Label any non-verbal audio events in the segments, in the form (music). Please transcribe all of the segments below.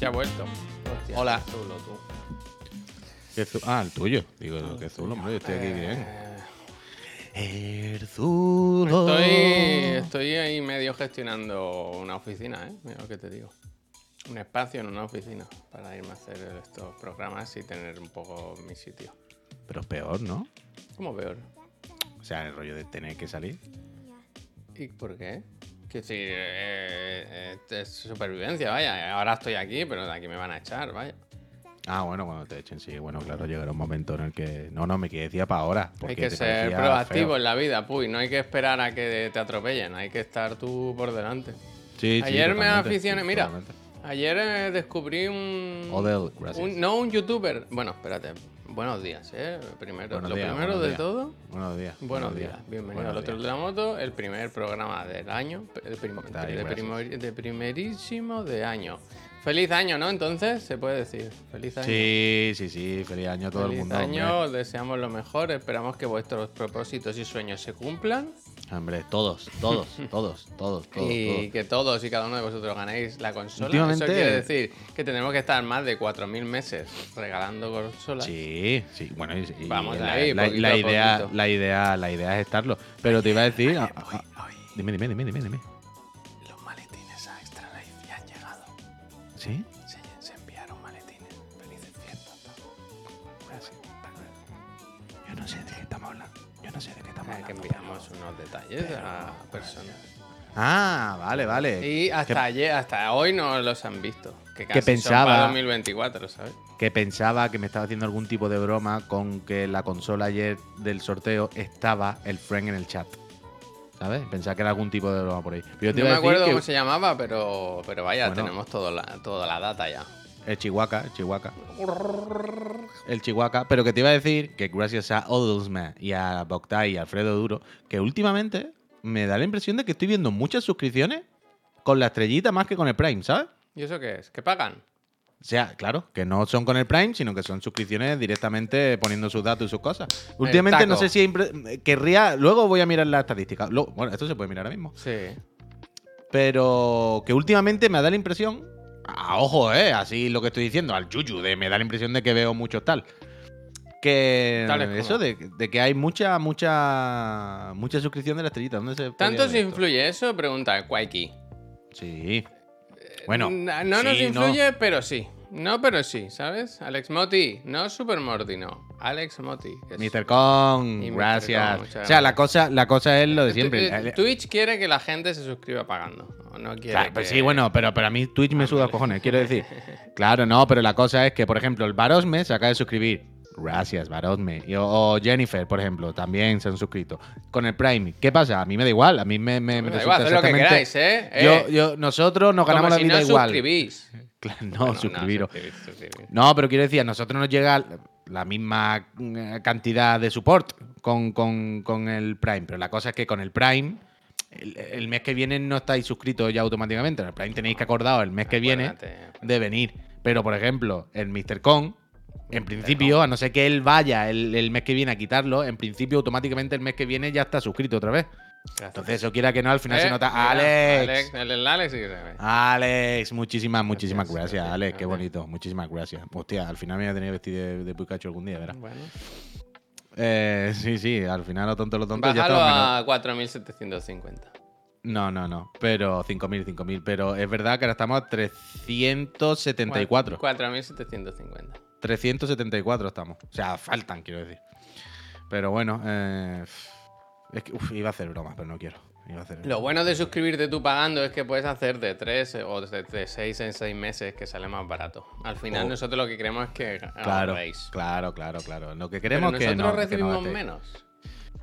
Ya ha vuelto. Hostia, Hola. qué zulo, tú. ¿Qué zu- Ah, el tuyo. Digo, qué zulo, hombre, yo estoy aquí bien. El zulo. Estoy, estoy ahí medio gestionando una oficina, ¿eh? Mira lo que te digo. Un espacio en una oficina para irme a hacer estos programas y tener un poco mi sitio. Pero es peor, ¿no? ¿Cómo peor? O sea, el rollo de tener que salir. ¿Y por qué? Que sí, eh, eh, es supervivencia, vaya. Ahora estoy aquí, pero de aquí me van a echar, vaya. Ah, bueno, cuando te echen, sí. Bueno, claro, llegará un momento en el que. No, no, me que decía para ahora. Hay que ser proactivo feo. en la vida, puy. No hay que esperar a que te atropellen, hay que estar tú por delante. Sí, sí, Ayer me aficioné, mira, totalmente. Ayer eh, descubrí un, Odell, gracias. un- No un youtuber. Bueno, espérate. Buenos días, ¿eh? Primero, Buenos lo días, primero buenos de días. todo. Buenos días. Buenos días. Bienvenido buenos al otro días. de la moto. El primer programa del año. El prim- de, primer- de primerísimo de año. Feliz año, ¿no? Entonces, se puede decir. Feliz año. Sí, sí, sí. Feliz año a todo Feliz el mundo. año, Hombre. deseamos lo mejor. Esperamos que vuestros propósitos y sueños se cumplan. Hombre, todos, todos, (laughs) todos, todos, todos. y todos. que todos y cada uno de vosotros ganéis la consola. Últimamente- Eso quiere decir que tenemos que estar más de 4.000 meses regalando consolas. Sí, sí, bueno, y, Vamos la, ahí, la- la idea, la idea, la idea es estarlo. Pero te iba a decir, (laughs) ah, ah, dime, dime, dime, dime, dime. Detalles a personas. Ah, vale, vale. Y hasta Que- ayer, hasta hoy no los han visto. Que casi pensaba- son para 2024, ¿sabes? que pensaba que me estaba haciendo algún tipo de broma con que la consola ayer del sorteo estaba el friend en el chat. ¿Sabes? Pensaba que era algún tipo de broma por ahí. Pero yo te No iba me a decir acuerdo que cómo se llamaba, pero, pero vaya, Bueno. tenemos todo la, toda la data ya. El Chihuahua, el Chihuahua. El Chihuahua. Pero que te iba a decir que gracias a Odelsman y a Boctai y a Alfredo Duro, que últimamente me da la impresión de que estoy viendo muchas suscripciones con la estrellita más que con el Prime, ¿sabes? ¿Y eso qué es? ¿Que pagan? O sea, claro, que no son con el Prime, sino que son suscripciones directamente poniendo sus datos y sus cosas. Últimamente no sé si querría. Luego voy a mirar las estadísticas. Luego- bueno, esto se puede mirar ahora mismo. Sí. Pero que últimamente me da la impresión. A ojo, eh, así lo que estoy diciendo, al yuyu, de me da la impresión de que veo muchos tal. Que eso de, de que hay mucha, mucha, mucha suscripción de la estrellita. ¿Dónde se ¿Tanto se influye eso? Pregunta Quaiki. Sí. Bueno, No, no nos influye, pero sí. No, pero sí, ¿sabes? Alex Moti, no Super Morty, no. Alex Moti. es- Mr. Kong, gracias. Kong, o sea, la cosa, la cosa es lo de siempre. eh, Twitch quiere que la gente se suscriba pagando. No, quiere Claro, pues sí, bueno, pero, pero a mí Twitch me suda vale. cojones, quiero decir. (laughs) Claro, no, pero la cosa es que, por ejemplo, el Barosme se acaba de suscribir. Gracias, Barosme. Y- o, Jennifer, por ejemplo, también se han suscrito. Con el Prime, ¿qué pasa? A mí me da igual. A mí me, me, me da igual, haced lo que queráis, ¿eh? Yo, Eh, yo, nosotros nos ganamos como la vida no igual. suscribís. (laughs) Claro, no, Bueno, suscribiros. suscribís, suscribís. No, pero quiero decir, a nosotros nos llega la misma eh, cantidad de support con, con- con el Prime, pero la cosa es que con el Prime, el, el mes que viene no estáis suscritos ya automáticamente. En el Prime tenéis que acordaros el mes que viene de venir. Pero, por ejemplo, el Mr. Kong, en principio, a no ser que él vaya el, el mes que viene a quitarlo, en principio automáticamente el mes que viene ya está suscrito otra vez. Gracias. Entonces, eso quiera que no, al final Eh, se nota. mira, ¡Alex! Alex, el, el Alex sí que se ve. Alex, muchísimas, muchísimas Gracias, gracias, gracias, Alex, qué bonito, muchísimas gracias. Hostia, al final me voy a tener que vestir de, de Pikachu algún día, ¿verdad? Bueno. Eh, sí, sí, al final lo tonto, lo tonto ya Bájalo menos. a 4.750. No, no, no, pero 5.000, 5.000, pero es verdad que ahora estamos a 374. 4.750. 374 estamos. O sea, faltan, quiero decir. Pero bueno, eh, es que uf, iba a hacer bromas, pero no quiero. Iba a hacer Lo bueno de suscribirte tú pagando es que puedes hacer de 3 o de 6 en 6 meses que sale más barato. Al final Oh. nosotros lo que queremos es que Claro, ahorréis. claro, claro, claro. Lo que Pero queremos es que nosotros no, que no recibimos menos.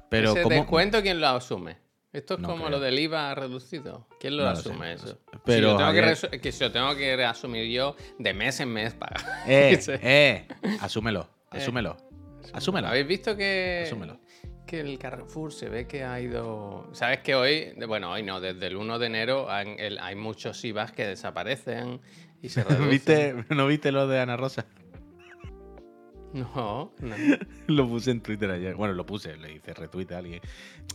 Pero Ese ¿cómo? descuento, ¿quién lo asume? Esto es No como creo. lo del IVA reducido. ¿Quién lo No lo sé, asume no eso? si, Pero lo tengo que que si lo tengo que asumir yo de mes en mes pagar. (laughs) Eh, Sí. eh, asúmelo, Eh. asúmelo. Asúmelo. ¿Habéis visto que, Asúmelo. que el Carrefour se ve que ha ido... ¿Sabes que hoy, bueno, hoy no, desde el 1 de enero hay muchos IVAs que desaparecen y se (laughs) reducen? ¿Viste, ¿No viste lo de Ana Rosa? No, no. (laughs) lo puse en Twitter ayer. Bueno, lo puse, le hice retweet a alguien.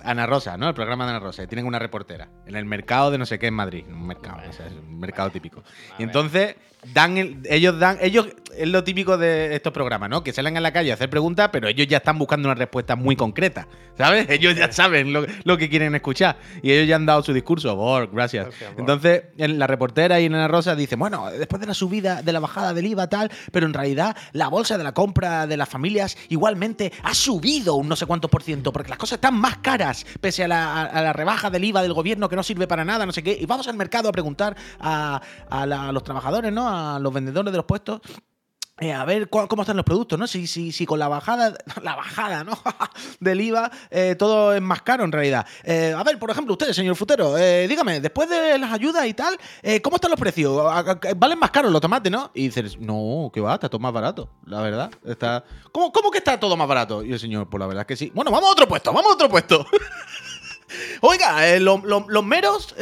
Ana Rosa, ¿no? El programa de Ana Rosa. Tienen una reportera. En el mercado de no sé qué en Madrid. Un mercado, o sea, es un mercado típico. Y entonces dan el- ellos dan, ellos, es lo típico de estos programas, ¿no? Que salen a la calle a hacer preguntas, pero ellos ya están buscando una respuesta muy concreta. ¿Sabes? (laughs) Ellos ya saben lo, lo que quieren escuchar. Y ellos ya han dado su discurso. Bor, gracias. Entonces, en la reportera y en Ana Rosa dice, bueno, después de la subida, de la bajada del IVA tal, pero en realidad la bolsa de la compra de las familias igualmente ha subido un no sé cuánto por ciento, porque las cosas están más caras, pese a la, a- a la rebaja del IVA del gobierno que no sirve para nada, no sé qué. Y vamos al mercado a preguntar a, a la- a los trabajadores, ¿no? A los vendedores de los puestos. eh, a ver cómo están los productos, ¿no? Si, si, si con la bajada, (laughs) la bajada, ¿no? (laughs) del IVA, eh, todo es más caro en realidad. Eh, a ver, por ejemplo, usted, señor Futero, dígame, después de las ayudas y tal, ¿cómo están los precios? ¿A- a- a- Valen más caros los tomates, ¿no? Y dices, no, que va, está todo más barato, la verdad. Está... ¿Cómo, ¿Cómo que está todo más barato? Y el señor, pues la verdad es que sí. Bueno, vamos a otro puesto, vamos a otro puesto. (laughs) Oiga, lo- lo- los meros,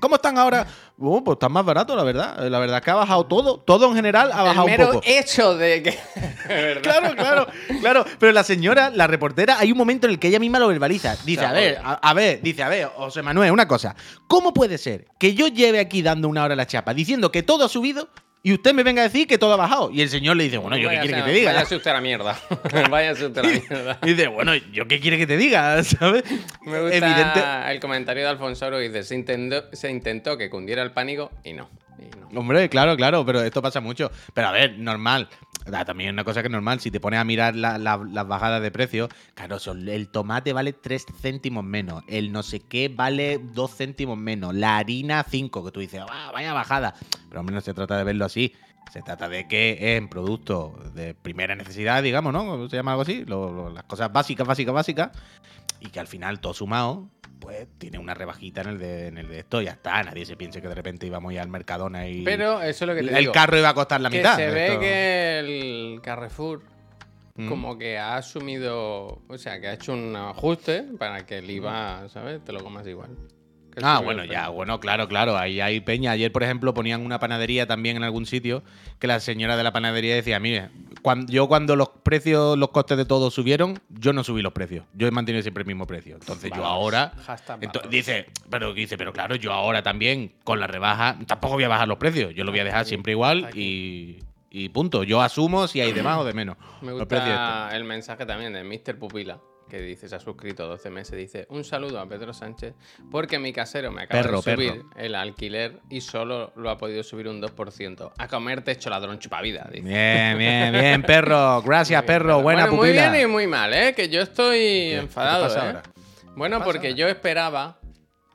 ¿cómo están ahora? Oh, pues están más baratos, la verdad. Eh, La verdad es que ha bajado todo. Todo en general ha El bajado un mero poco. hecho de que. (laughs) (laughs) Claro, claro, claro. Pero la señora, la reportera, hay un momento en el que ella misma lo verbaliza. Dice, a ver, a, a ver, dice, a ver, José Manuel, una cosa. ¿Cómo puede ser que yo lleve aquí dando una hora la chapa diciendo que todo ha subido y usted me venga a decir que todo ha bajado? Y el señor le dice, bueno, ¿yo qué quiere que te diga? Váyase usted a la mierda. (laughs) Váyase usted a la mierda. Y dice, bueno, ¿yo qué quiere que te diga? (laughs) ¿Sabes? Me gusta Evidente. el comentario de Alfonso que dice: se intentó, se intentó que cundiera el pánico y no. y no. Hombre, claro, claro, pero esto pasa mucho. Pero a ver, normal. También es una cosa que es normal. Si te pones a mirar la- la- las bajadas de precio, claro, el tomate vale 3 céntimos menos. El no sé qué vale 2 céntimos menos. La harina 5, que tú dices, "Ah, vaya bajada. Pero hombre, no se trata de verlo así. Se trata de que en productos de primera necesidad, digamos, ¿no? Se llama algo así. lo- las cosas básicas, básicas, básicas. Y que al final todo sumado, pues tiene una rebajita en el de, en el de esto. Ya está. Nadie se piense que de repente íbamos a ir al Mercadona y Pero eso es lo que te el digo. carro iba a costar la que mitad. se ve Esto- que el Carrefour Mm. como que ha asumido, o sea, que ha hecho un ajuste para que el IVA, ¿sabes? Te lo comas igual. Ah, bueno, ya, bueno, claro, claro. Ahí hay peña. Ayer, por ejemplo, ponían una panadería también en algún sitio que la señora de la panadería decía, mire, cuando, yo cuando los precios, los costes de todo subieron, yo no subí los precios. Yo he mantenido siempre el mismo precio. Entonces yo ahora... Ento- dice, pero dice, pero claro, yo ahora también con la rebaja tampoco voy a bajar los precios. Yo lo voy a dejar siempre igual y, y punto. Yo asumo si hay de más o de menos. Me gusta el mensaje también de Mr. Pupila, que dice, se ha suscrito 12 meses, dice, un saludo a Pedro Sánchez, porque mi casero me acaba Perro, de subir perro. el alquiler y solo lo ha podido subir un 2%. A comerte hecho ladrón chupavida, dice. Bien, bien, bien, perro. (laughs) Gracias, Muy bien, perro. Buena Bueno, Muy pupila. bien y muy mal, ¿eh? Que yo estoy ¿Qué? enfadado, ¿Qué te pasa ¿eh? ahora? Bueno, porque yo esperaba,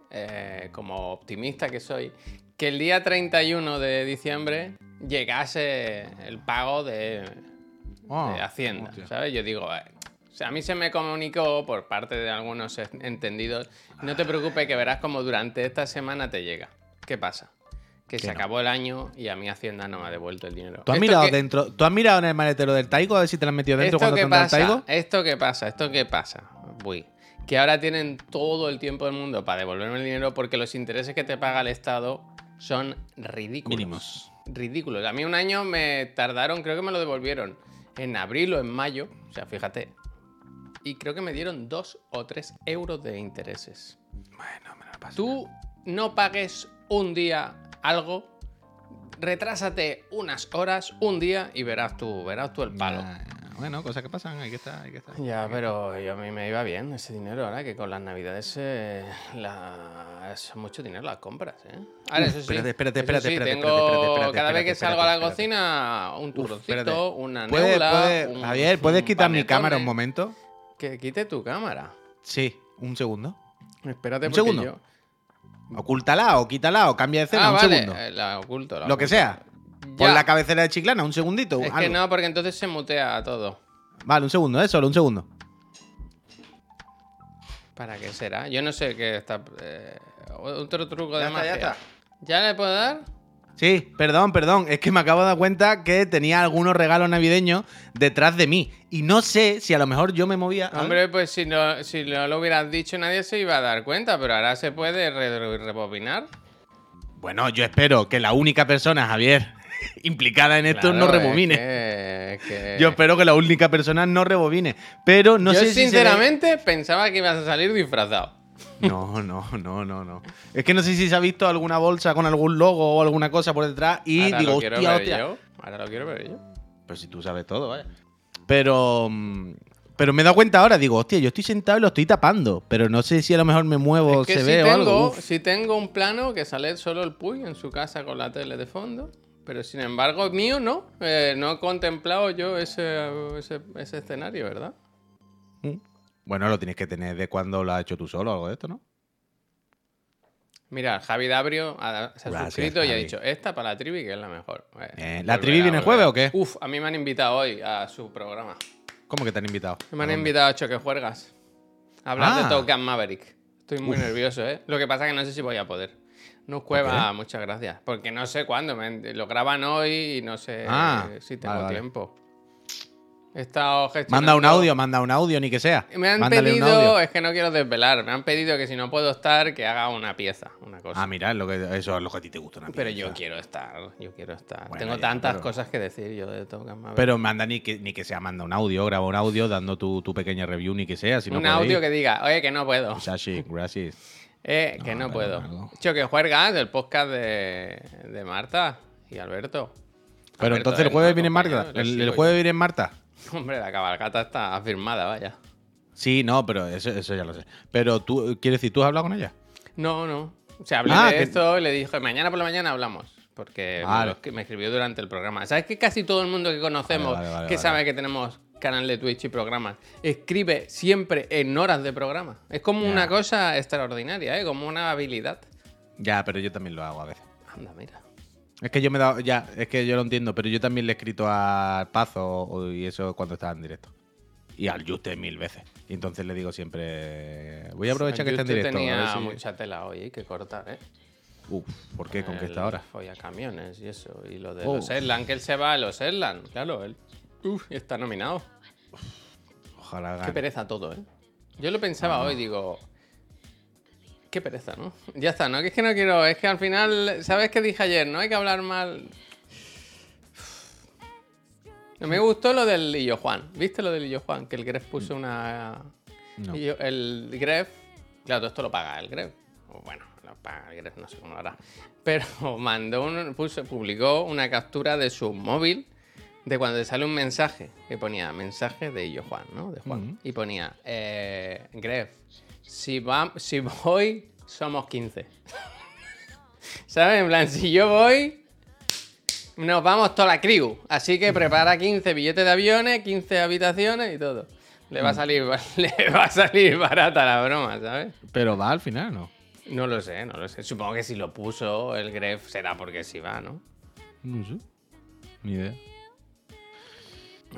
eh, como optimista que soy, que el día 31 de diciembre llegase el pago de, Oh, de Hacienda, hostia. ¿sabes? Yo digo, eh, sea, a mí se me comunicó por parte de algunos en- entendidos, no te preocupes que verás como durante esta semana te llega. ¿Qué pasa? Que se no. acabó el año y a mí Hacienda no me ha devuelto el dinero. ¿Tú has ¿Esto mirado dentro? ¿Tú has mirado en el maletero del Taigo a ver si te lo has metido dentro ¿Esto cuando te han dado el pasa? Taigo? ¿Esto qué pasa? ¿Esto qué pasa? Uy. Que ahora tienen todo el tiempo del mundo para devolverme el dinero porque los intereses que te paga el Estado son ridículos. Mínimos. Ridículos. A mí un año me tardaron, creo que me lo devolvieron en abril o en mayo. O sea, fíjate. Y creo que me dieron dos o tres euros de intereses. Bueno, me lo paso. Tú no pagues un día algo, retrásate unas horas, un día y verás tú, verás tú el palo. Ya, ya. Bueno, cosas que pasan, hay que estar, hay que estar. Ya, pero yo a mí me iba bien ese dinero ahora que con las navidades eh, la- es mucho dinero las compras, ¿eh? Ahora, eso sí, espérate, espérate, eso espérate, espérate, tengo espérate, espérate, espérate, cada vez que espérate, salgo a la cocina un turroncito, una ¿Puedes, neula, puedes- un- Javier, ¿puedes quitar mi cámara un momento? Que quite tu cámara. Sí, un segundo. Espérate Un porque segundo. yo... Ocúltala o quítala o cambia de escena, Ah, un vale, segundo. eh, la oculto. la Lo que sea. Pon la cabecera de chiclana, un segundito. Es que no, porque entonces se mutea todo. Vale, un segundo, ¿eh? Solo un segundo. ¿Para qué será? Yo no sé qué está... eh, otro truco de está, magia. ya está. ¿Ya le puedo dar? Sí, perdón, perdón. Es que me acabo de dar cuenta que tenía algunos regalos navideños detrás de mí. Y no sé si a lo mejor yo me movía. Hombre, pues si no, si no lo hubieras dicho nadie se iba a dar cuenta, pero ahora se puede re- re- rebobinar. Bueno, yo espero que la única persona, Javier, (laughs) implicada en esto no es rebobine. que es que... Yo espero que la única persona no rebobine. Pero no Yo, sé si. se sinceramente pensaba que ibas a salir disfrazado. No, no, no, no, no. Es que no sé si se ha visto alguna bolsa con algún logo o alguna cosa por detrás y Ahora digo, lo quiero hostia, ver hostia. yo. Ahora lo quiero ver yo. Pues si tú sabes todo, vaya. Pero. mm, Pero me he dado cuenta ahora, digo, hostia, yo estoy sentado y lo estoy tapando. Pero no sé si a lo mejor me muevo, Es que se si ve o tengo, algo. Uf. si tengo un plano que sale solo el Puy en su casa con la tele de fondo. Pero sin embargo, mío no. Eh, no he contemplado yo ese, ese, ese escenario, ¿verdad? Bueno, lo tienes que tener de cuando lo has hecho tú solo o algo de esto, ¿no? Mira, Javi Dabrio ha- se ha Gracias, suscrito y ha dicho, esta para la trivi que es la mejor. Eh, Eh, ¿la trivi viene jueves o qué? Uf, a mí me han invitado hoy a su programa. ¿Cómo que te han invitado? Me han invitado a Choque Juergas. A hablar Ah. de Top Gun Maverick. Estoy muy nervioso, ¿eh? Lo que pasa es que no sé si voy a poder. No cueva, muchas gracias. Porque no sé cuándo. me- lo graban hoy y no sé Ah, si tengo vale, vale. He estado. Manda un audio, manda un audio, ni que sea. Me han Mándale pedido, es que no quiero desvelar, me han pedido que si no puedo estar, que haga una pieza, una cosa. Ah, mira, lo que, eso es lo que a ti te gusta. una pero yo quiero estar, yo quiero estar. Bueno, Tengo ya, tantas pero- cosas que decir yo de Maverick. Pero manda ni que, ni que sea, manda un audio, graba un audio dando tu, tu pequeña review, ni que sea. Si no un audio que diga, oye, que no puedo. Sashi, gracias. (laughs) Eh, que No, no, puedo. algo. Choque Juergas, el podcast de, de Marta y Alberto. Pero Alberto, entonces el jueves viene Marta. El, el jueves viene Marta. (laughs) Hombre, la cabalgata está firmada, vaya. Sí, no, pero eso, eso ya lo sé. Pero tú, ¿quieres decir, tú has hablado con ella? No, no. O sea, hablé Ah, de que- esto y le dije, mañana por la mañana hablamos. Porque me Vale. escribió durante el programa. ¿Sabes que casi todo el mundo que conocemos, Vale, vale, vale, que sabe que tenemos canal de Twitch y programas, escribe siempre en horas de programa? Es como Ya. una cosa extraordinaria, ¿eh? Como una habilidad. Ya, pero yo también lo hago a veces. Anda, mira. Es que yo me he dado, ya, es que yo lo entiendo, pero yo también le he escrito a Pazo y eso cuando estaba en directo. Y al Juste mil veces. Y entonces le digo siempre, voy a aprovechar que está en directo. tenía si- mucha tela hoy, hay que cortar, ¿eh? Uf, ¿por qué? ¿Con qué está ahora? Folla camiones y eso. Y lo de Oh. los Erland, que él se va a los Erland. Claro, él. Uf, está nominado. Ojalá Qué gane. pereza todo, ¿eh? Yo lo pensaba hoy, digo. Qué pereza, ¿no? Ya está, ¿no? Que es que no quiero. Es que al final. ¿Sabes qué dije ayer? No hay que hablar mal. No me gustó lo del Lillo Juan. ¿Viste lo del Lillo Juan? Que el Gref puso una. No. El Gref. Claro, todo esto lo paga el Gref. O bueno, lo paga el Gref, no sé cómo lo hará. Pero (laughs) mandó un, puso, publicó una captura de su móvil de cuando te sale un mensaje que ponía mensaje de Illo Juan, ¿no? De Juan. Y ponía, eh, Gref, si, va, si voy, somos 15. ¿Sabes? En plan, si yo voy, nos vamos toda la crew. Así que prepara 15 billetes de aviones, 15 habitaciones y todo. Le va a salir, (laughs) le va a salir barata la broma, ¿sabes? Pero va al final, ¿no? No lo sé, no lo sé. Supongo que si lo puso el Gref será porque sí va, ¿no? No sé. Ni idea.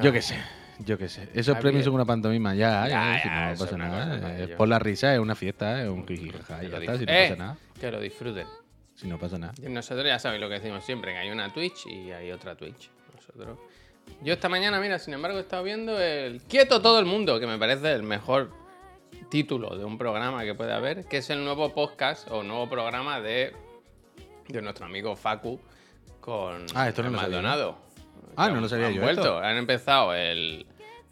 Yo qué sé. Yo qué sé. Esos premios son una pantomima. Ya, ya, Ya, si no pasa nada. Es ellos. por la risa, es una fiesta, es un jijijaja. Ya está, si no pasa Eh, nada. Que lo disfruten. Si no pasa nada. Nosotros ya sabéis lo que decimos siempre, que hay una Twitch y hay otra Twitch. Nosotros. Yo esta mañana, mira, sin embargo, he estado viendo el Quieto todo el mundo, que me parece el mejor título de un programa que puede haber, que es el nuevo podcast o nuevo programa de, de nuestro amigo Facu con Ah, esto no sabía yo. Ah, Que no lo sabía han yo vuelto, esto. han empezado el,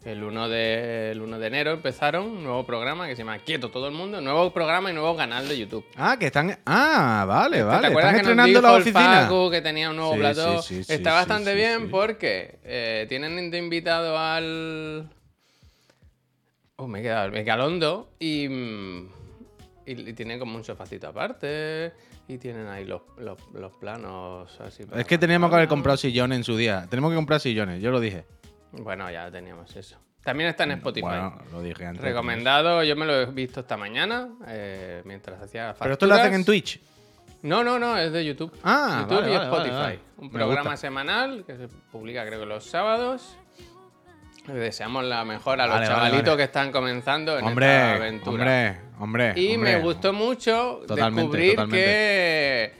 el, 1 de, el 1 de enero, empezaron un nuevo programa que se llama Quieto todo el mundo, nuevo programa y nuevo canal de YouTube. Ah, que están. Ah, vale, vale. ¿Te acuerdas Están que nos dijo la el oficina. Que tenía un nuevo Sí, plató? sí, sí, Está bastante bien porque eh, tienen de invitado al... Oh, me he quedado, me he quedado hondo y, mm, y, y tienen como un sofacito aparte y tienen ahí los, los, los planos así. Es que teníamos que haber comprado sillones en su día. Tenemos que comprar sillones, yo lo dije. Bueno, ya teníamos eso. También está en Spotify. Bueno, lo dije antes. Recomendado, yo me lo he visto esta mañana eh, mientras hacía Pero esto lo hacen facturas. en Twitch. No, no, no, es de YouTube. Ah, YouTube vale, y vale, Spotify. vale. Un programa semanal que se publica creo que los sábados. Le deseamos la mejor a los chavalitos que están comenzando en esta Hombre, aventura. hombre, hombre. y hombre. me gustó mucho Totalmente, descubrir totalmente. que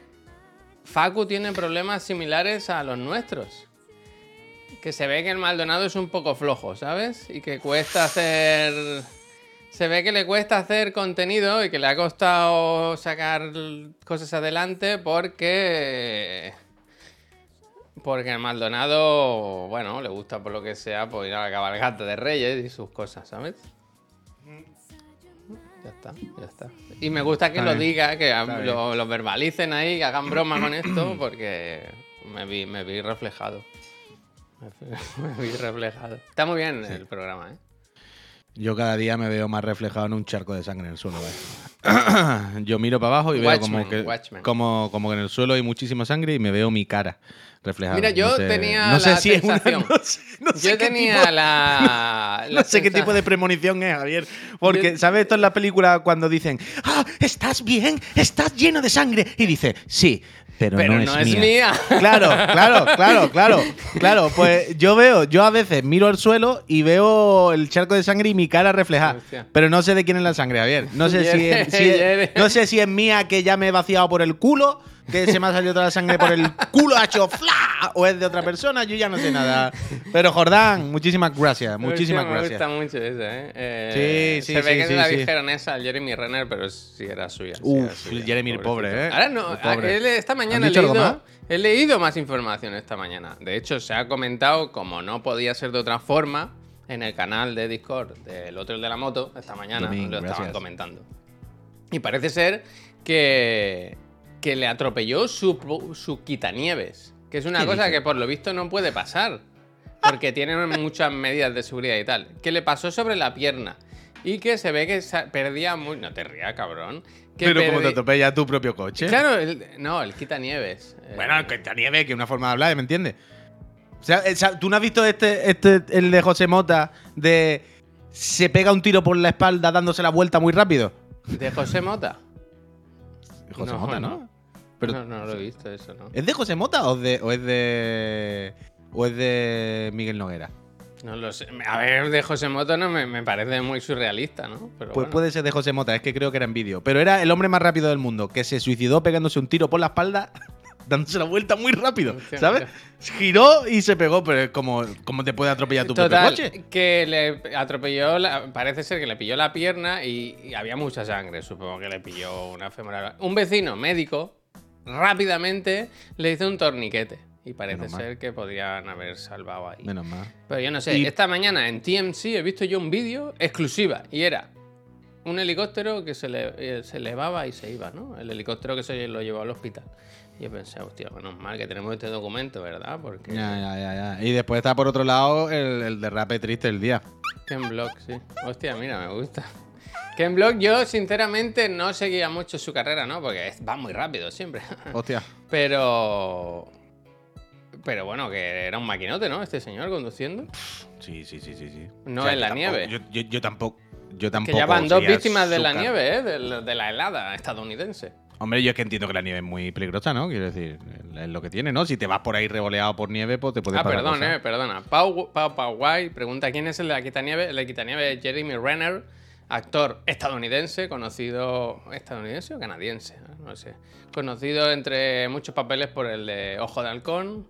Facu tiene problemas similares a los nuestros. Que se ve que el Maldonado es un poco flojo, ¿sabes? Y que cuesta hacer... Se ve que le cuesta hacer contenido y que le ha costado sacar cosas adelante porque... Porque el Maldonado, bueno, le gusta por lo que sea, pues ir a la cabalgata de Reyes y sus cosas, ¿sabes? Ya está, ya está. Y me gusta que Está lo bien, diga, que lo, lo verbalicen ahí, que hagan broma con esto, porque me vi, me vi reflejado. (laughs) Me vi, reflejado. Está muy bien el programa, ¿eh? Yo cada día me veo más reflejado en un charco de sangre en el suelo. ¿vale? (clears throat) Yo miro para abajo y veo como que, como, como que en el suelo hay muchísima sangre y me veo mi cara Mira, yo No sé- tenía no sé la si es una- sensación. (laughs) no sé- no sé Yo qué tenía tipo- (laughs) la, No la sé qué tipo de premonición es, Javier. Porque, Yo- ¿sabes esto en la película cuando dicen, ah, estás bien, estás lleno de sangre? Y dice, sí, pero, Pero no, es, es mía. mía. Claro, claro, claro, claro. Claro, pues yo veo, yo a veces miro al suelo y veo el charco de sangre y mi cara reflejada. Hostia. Pero no sé de quién es la sangre, Javier. No sé (laughs) si es, si es- no sé si es mía que ya me he vaciado por el culo, que se me ha salido toda la sangre por el culo, ha hecho fla, o es de otra persona, yo ya no sé nada. Pero Jordán, muchísimas gracias, muchísimas gracias. Me gusta mucho esa, ¿eh? Eh, Sí, sí, Se ve sí, que sí, se la sí. dijeron esa al Jeremy Renner, pero sí era suya. sí Uf, era suya, Jeremy el pobre. ¿eh? Ahora no, pobre. esta mañana ¿Han he leído, más? he leído más información esta mañana. De hecho, se ha comentado, como no podía ser de otra forma, en el canal de Discord del otro el de la moto, esta mañana lo estaban gracias. comentando. Y parece ser que, que le atropelló su, su quitanieves. Que es una ¿Qué cosa que por lo visto no puede pasar. Porque tienen muchas medidas de seguridad y tal. Que le pasó sobre la pierna. Y que se ve que perdía muy. No te rías, cabrón. Que Pero como te atropella tu propio coche. Claro, el- no, el quitanieves. Eh, Bueno, el que nieve, que es una forma de hablar, ¿me entiendes? O sea, o sea, ¿tú no has visto este, este, el de José Mota, de se pega un tiro por la espalda dándose la vuelta muy rápido? ¿De José Mota? José No, Mota, ¿no? no. Pero, no, no lo he visto eso, ¿no? ¿Es de José Mota o, de, o es de. o es de Miguel Noguera? No lo sé. A ver, de José Mota no me, me parece muy surrealista, ¿no? Pero Pues bueno. puede ser de José Mota, es que creo que era en vídeo. Pero era el hombre más rápido del mundo, que se suicidó pegándose un tiro por la espalda, (laughs) dándose la vuelta muy rápido, ¿sabes? Giró y se pegó, pero es como, como te puede atropellar tu Total, propio coche. que le atropelló, la- parece ser que le pilló la pierna y, y había mucha sangre, supongo que le pilló una femoral. Un vecino médico rápidamente le hizo un torniquete y parece Menos mal. ser que podrían haber salvado ahí. Menos mal. Pero yo no sé, Y- esta mañana en TMC he visto yo un vídeo exclusiva y era un helicóptero que se, le, eh, se elevaba y se iba, ¿no? El helicóptero que se lo llevó al hospital. Yo pensé, hostia, menos mal que tenemos este documento, ¿verdad? Porque Ya, ya, ya, ya. Y después está por otro lado el, el derrape triste del día. Ken Block, sí. Hostia, mira, me gusta. Ken Block, yo sinceramente no seguía mucho su carrera, ¿no? Porque va muy rápido siempre. (laughs) Hostia. Pero. Pero bueno, que era un maquinote, ¿no? Este señor conduciendo. Sí, sí, sí, sí, sí. No en la tampoco- nieve. Yo, yo- yo tampoco. Yo Que tampoco. ya van dos víctimas de la nieve, ¿eh? De la helada estadounidense. Hombre, yo es que entiendo que la nieve es muy peligrosa, ¿no? Quiero decir, es lo que tiene, ¿no? Si te vas por ahí revoleado por nieve, pues te puede Ah, perdón, eh, perdona. Pau, Pau, Pau Guay pregunta quién es el de la quitanieve. El de quitanieve es Jeremy Renner, actor estadounidense, conocido. ¿Estadounidense o canadiense? No sé. Conocido entre muchos papeles por el de Ojo de Halcón.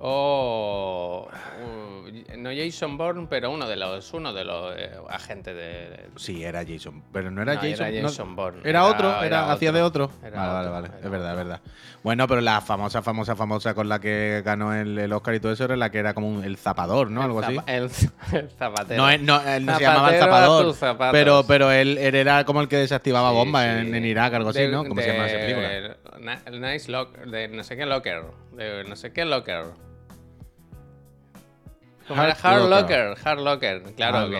O. uh, no Jason Bourne, pero uno de los, uno de los eh, agentes de. Sí, era Jason. Pero no era No, Jason. era no- Jason Bourne. Era, Era- otro, era, era hacía de otro. Vale, otro, vale, vale. Es verdad, es verdad. Bueno, pero la famosa, famosa, famosa con la que ganó el, el Oscar y todo eso era la que era como un- el zapador, ¿no? Algo así. El, (laughs) el zapatero. No, es- no, él no se llamaba el zapador. Pero, pero él, él era como el que desactivaba Sí, bombas sí. en, en Irak, algo así, De- ¿no? ¿Cómo se llama esa de- película? El Nice Locker, de no sé qué Locker, de no sé qué Locker. Como era Hard Hard Locker. Locker, Hard Locker, claro Hard que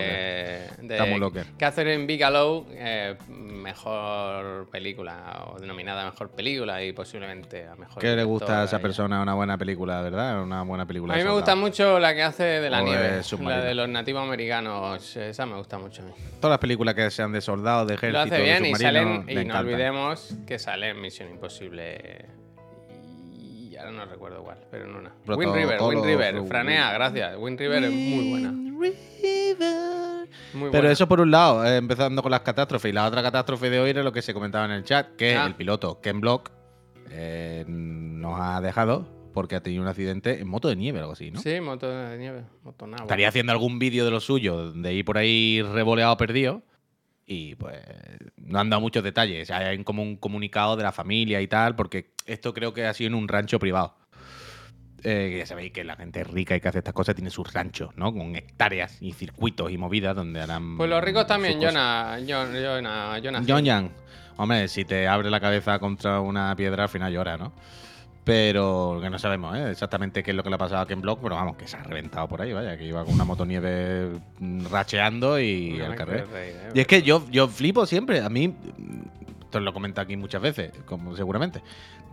de Está muy locker. Catherine Bigelow, eh, mejor película o denominada mejor película y posiblemente a mejor. ¿Qué le gusta a esa persona? Una buena película, ¿verdad? Una buena película. A de mí me gusta mucho la que hace de la O de nieve, la de los nativos americanos, esa me gusta mucho a mí. Todas las películas que sean de soldados, de ejército, Lo hace de bien y salen, y no olvidemos que sale en Misión Imposible. Ahora no recuerdo cuál, pero en una. Wind River, Wind River, Franea, gracias. Wind River es muy buena. Muy Pero buena. eso por un lado, eh, empezando con las catástrofes. Y la otra catástrofe de hoy era lo que se comentaba en el chat, que Ah. el piloto Ken Block eh, nos ha dejado porque ha tenido un accidente en moto de nieve o algo así, ¿no? Sí, moto de nieve, moto nave. Estaría haciendo algún vídeo de lo suyo, de ir por ahí revoleado perdido. Y pues no han dado muchos detalles. Hay como un comunicado de la familia y tal, porque esto creo que ha sido en un rancho privado. eh, ya sabéis que la gente rica y que hace estas cosas tiene sus ranchos, ¿no? Con hectáreas y circuitos y movidas donde harán. Pues los ricos también. Jonah. Jon- Jonah. Jonah. Hombre, si te abre la cabeza contra una piedra, al final llora, ¿no? Pero que no sabemos ¿eh? exactamente qué es lo que le ha pasado a Ken Block, pero vamos, que se ha reventado por ahí, vaya, que iba con una motonieve mm, racheando y No al carrer. reír, ¿eh? Y es que yo, yo flipo siempre. A mí, esto lo comento aquí muchas veces, como seguramente.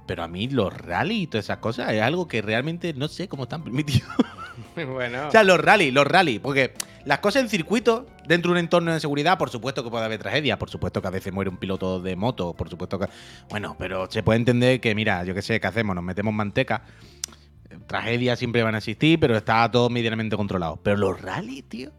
Pero a mí los rally y todas esas cosas es algo que realmente no sé cómo están permitidos. (laughs) bueno. o sea, los rally, los rally. Porque las cosas en circuito, dentro de un entorno de seguridad, por supuesto que puede haber tragedia. Por supuesto que a veces muere un piloto de moto. Por supuesto que. Bueno, pero se puede entender que, mira, yo qué sé, ¿qué hacemos? Nos metemos manteca. Tragedias siempre van a existir, pero está todo medianamente controlado. Pero los rally, tío.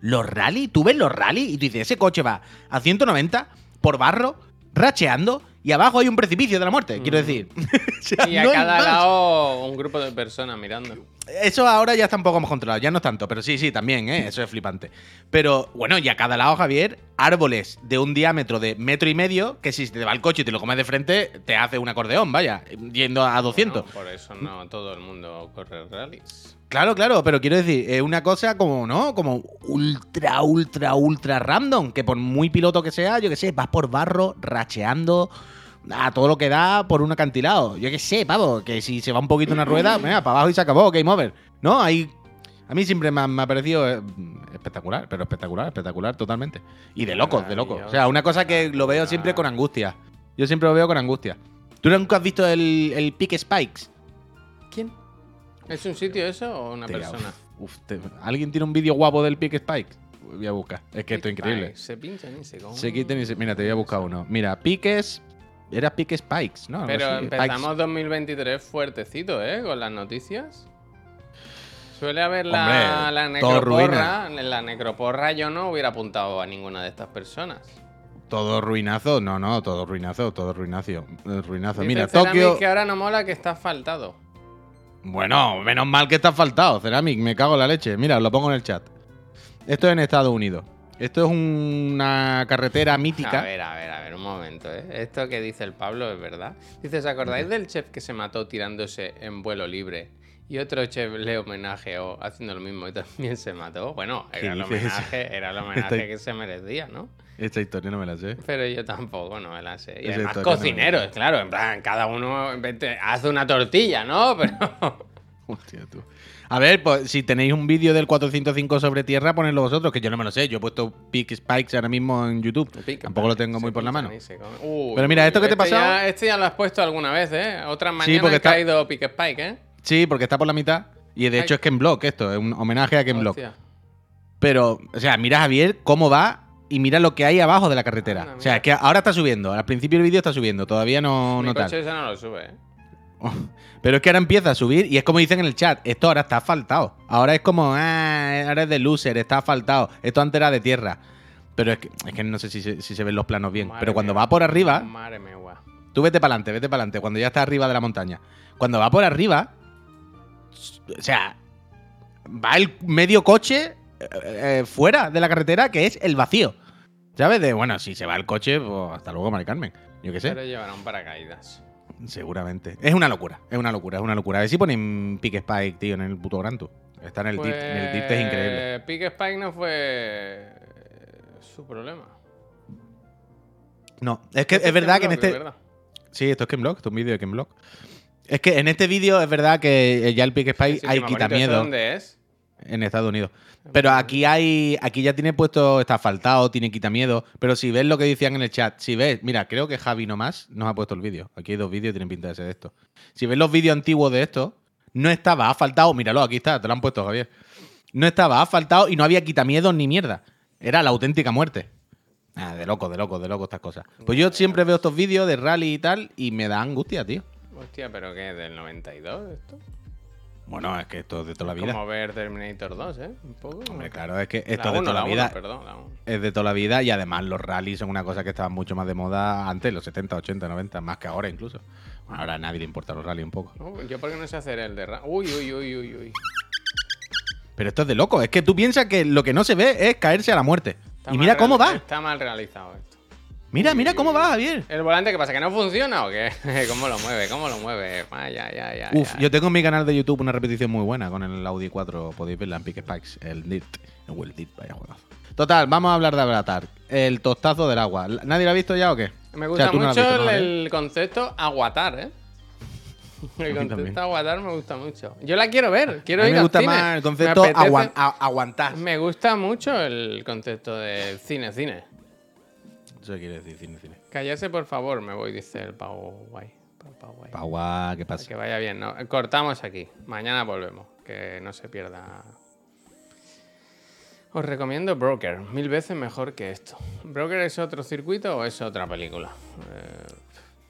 Los rally, tú ves los rally y tú dices, ese coche va a 190 por barro, racheando, y abajo hay un precipicio de la muerte, quiero Mm. decir. O sea, y a no cada lado un grupo de personas mirando. Eso ahora ya está un poco más controlado, ya no es tanto, pero sí, sí, también, ¿eh? eso es flipante. Pero bueno, y a cada lado, Javier, árboles de un diámetro de metro y medio, que si te va el coche y te lo comes de frente, te hace un acordeón, vaya, yendo a 200. Bueno, por eso no todo el mundo corre rallies. Claro, claro, pero quiero decir, es una cosa como, ¿no? Como ultra, ultra, ultra random, que por muy piloto que sea, yo que sé, vas por barro, racheando a todo lo que da por un acantilado. Yo que sé, pavo, que si se va un poquito una rueda, venga, para abajo y se acabó, game over. ¿No? Hay... A mí siempre me ha, me ha parecido eh, espectacular, pero espectacular, espectacular totalmente. Y de locos, de locos. O sea, una cosa que lo veo siempre con angustia. Yo siempre lo veo con angustia. ¿Tú nunca has visto el, el Peak Spikes? ¿Es un sitio eso o una persona? uf, te- ¿Alguien tiene un vídeo guapo del Peak Spikes? Voy a buscar. Es que esto es increíble. Se pinchan y se comen. Se quiten y se... Mira, te voy a buscar uno. Mira, Piques. Era Pique Spikes, ¿no? Pero empezamos 2023 fuertecito, ¿eh? Con las noticias. Suele haber Hombre, la, la todo necroporra. En la necroporra yo no hubiera apuntado a ninguna de estas personas. Todo ruinazo. No, no, todo ruinazo, todo ruinazo. eh, Ruinazo. Dice Mira, Tokio. que ahora no mola que está asfaltado. Bueno, menos mal que está faltado, Ceramic. Me cago en la leche. Mira, lo pongo en el chat. Esto es en Estados Unidos. Esto es una carretera mítica. A ver, a ver, a ver, un momento, ¿eh? Esto que dice el Pablo es verdad. Dice, ¿os acordáis del chef que se mató tirándose en vuelo libre? Y otro chef le homenajeó haciendo lo mismo y (laughs) también se mató. Bueno, ¿Qué era el homenaje, era el (laughs) homenaje que se merecía, ¿no? Esta historia no me la sé. Pero yo tampoco, no me la sé. Y Esa además no cocineros, claro, en plan, cada uno hace una tortilla, ¿no? (laughs) Pero... Hostia, tú. A ver, pues si tenéis un vídeo del 405 sobre tierra, ponedlo vosotros, que yo no me lo sé. Yo he puesto Peak Spikes ahora mismo en YouTube. Tampoco lo tengo muy por la mano. Uy, Pero mira, esto que te este pasado- ya- este ya lo has puesto alguna vez, ¿eh? Otras mañanas porque he está- caído Pick Spike, ¿eh? Sí, porque está por la mitad. Y de hecho es Ken Block esto, es un homenaje a Ken Block. Hostia. Pero, o sea, mira Javier cómo va y mira lo que hay abajo de la carretera. Anda, o sea, que ahora está subiendo. Al principio del vídeo está subiendo, todavía no, Mi no tal. coche no lo sube, ¿eh? (laughs) Pero es que ahora empieza a subir y es como dicen en el chat, esto ahora está asfaltado. Ahora es como, ah, ahora es de loser, está asfaltado. Esto antes era de tierra. Pero es que, es que no sé si se, si se ven los planos bien. Madre Pero cuando mía. va por arriba, Madre mía, tú vete para adelante, vete para adelante, cuando ya está arriba de la montaña. Cuando va por arriba, o sea, va el medio coche eh, eh, fuera de la carretera, que es el vacío. ¿Sabes? De, bueno, si se va el coche, pues hasta luego, Mari Carmen. Yo qué sé. Pero llevará un paracaídas. Seguramente. Es una locura, es una locura, es una locura. A ver si ponen Pick Spike, tío, en el puto Gran Tour. Está en el Pues... DIRT, en el DIRT es increíble. Pick Spike no fue su problema. No, es que Este es verdad que en este. Sí, esto es Ken Block, esto es un vídeo de Ken Block. Es que en este vídeo es verdad que ya el Pick Spike hay ¿este quitamiedo ¿Dónde es? En Estados Unidos. Pero aquí hay. Aquí ya tiene puesto. Está asfaltado, tiene quitamiedo. Pero si ves lo que decían en el chat, si ves, mira, creo que Javi nomás nos ha puesto el vídeo. Aquí hay dos vídeos y tienen pinta de ser de esto. Si ves los vídeos antiguos de esto, no estaba asfaltado. Míralo, aquí está, te lo han puesto, Javier. No estaba asfaltado y no había quitamiedos ni mierda. Era la auténtica muerte. Ah, de loco, de loco, de loco estas cosas. Pues yo siempre veo estos vídeos de rally y tal y me da angustia, tío. Hostia, ¿pero qué? ¿Del 92 esto? Bueno, es que esto es de toda la vida. Como ver Terminator 2, ¿eh? Un poco. Hombre, claro, es que La esto es de uno, toda la, uno, vida. perdón, la es de toda la vida y además los rallies son una cosa que estaba mucho más de moda antes, los 70, 80, 90, más que ahora incluso. Bueno, ahora a nadie le importa los rallies un poco. No, yo porque no sé hacer el de... ra- Uy, uy, uy, uy, uy. Pero esto es de loco, es que tú piensas que lo que no se ve es caerse a la muerte. Está y mira cómo va. Está mal realizado esto. Mira, mira cómo va, Javier. ¿El volante qué pasa? ¿Que no funciona o qué? (laughs) ¿Cómo lo mueve? ¿Cómo lo mueve? Ah, ya, ya, Uf, ya. yo tengo en mi canal de YouTube una repetición muy buena con el Audi 4. Podéis verla en Pick Spikes. El DIRT. El DIRT, vaya juegazo. Total, vamos a hablar de Avatar. El tostazo del agua. ¿Nadie lo ha visto ya o qué? Me O gusta sea, no mucho visto, ¿no, el, concepto aguatar, ¿eh? (laughs) El concepto aguatar me gusta mucho. Yo la quiero ver, quiero A mí ir me al gusta cine. más el concepto aguantar. Me gusta mucho el concepto del cine, cine. Eso quiere decir cine, cine. Cállese, por favor, me voy, dice el pavo guay. Pavo guay. ¿qué pasa? Que vaya bien, ¿no? Cortamos aquí. Mañana volvemos. Que no se pierda. Os recomiendo Broker. Mil veces mejor que esto. ¿Broker es otro circuito o es otra película? Eh,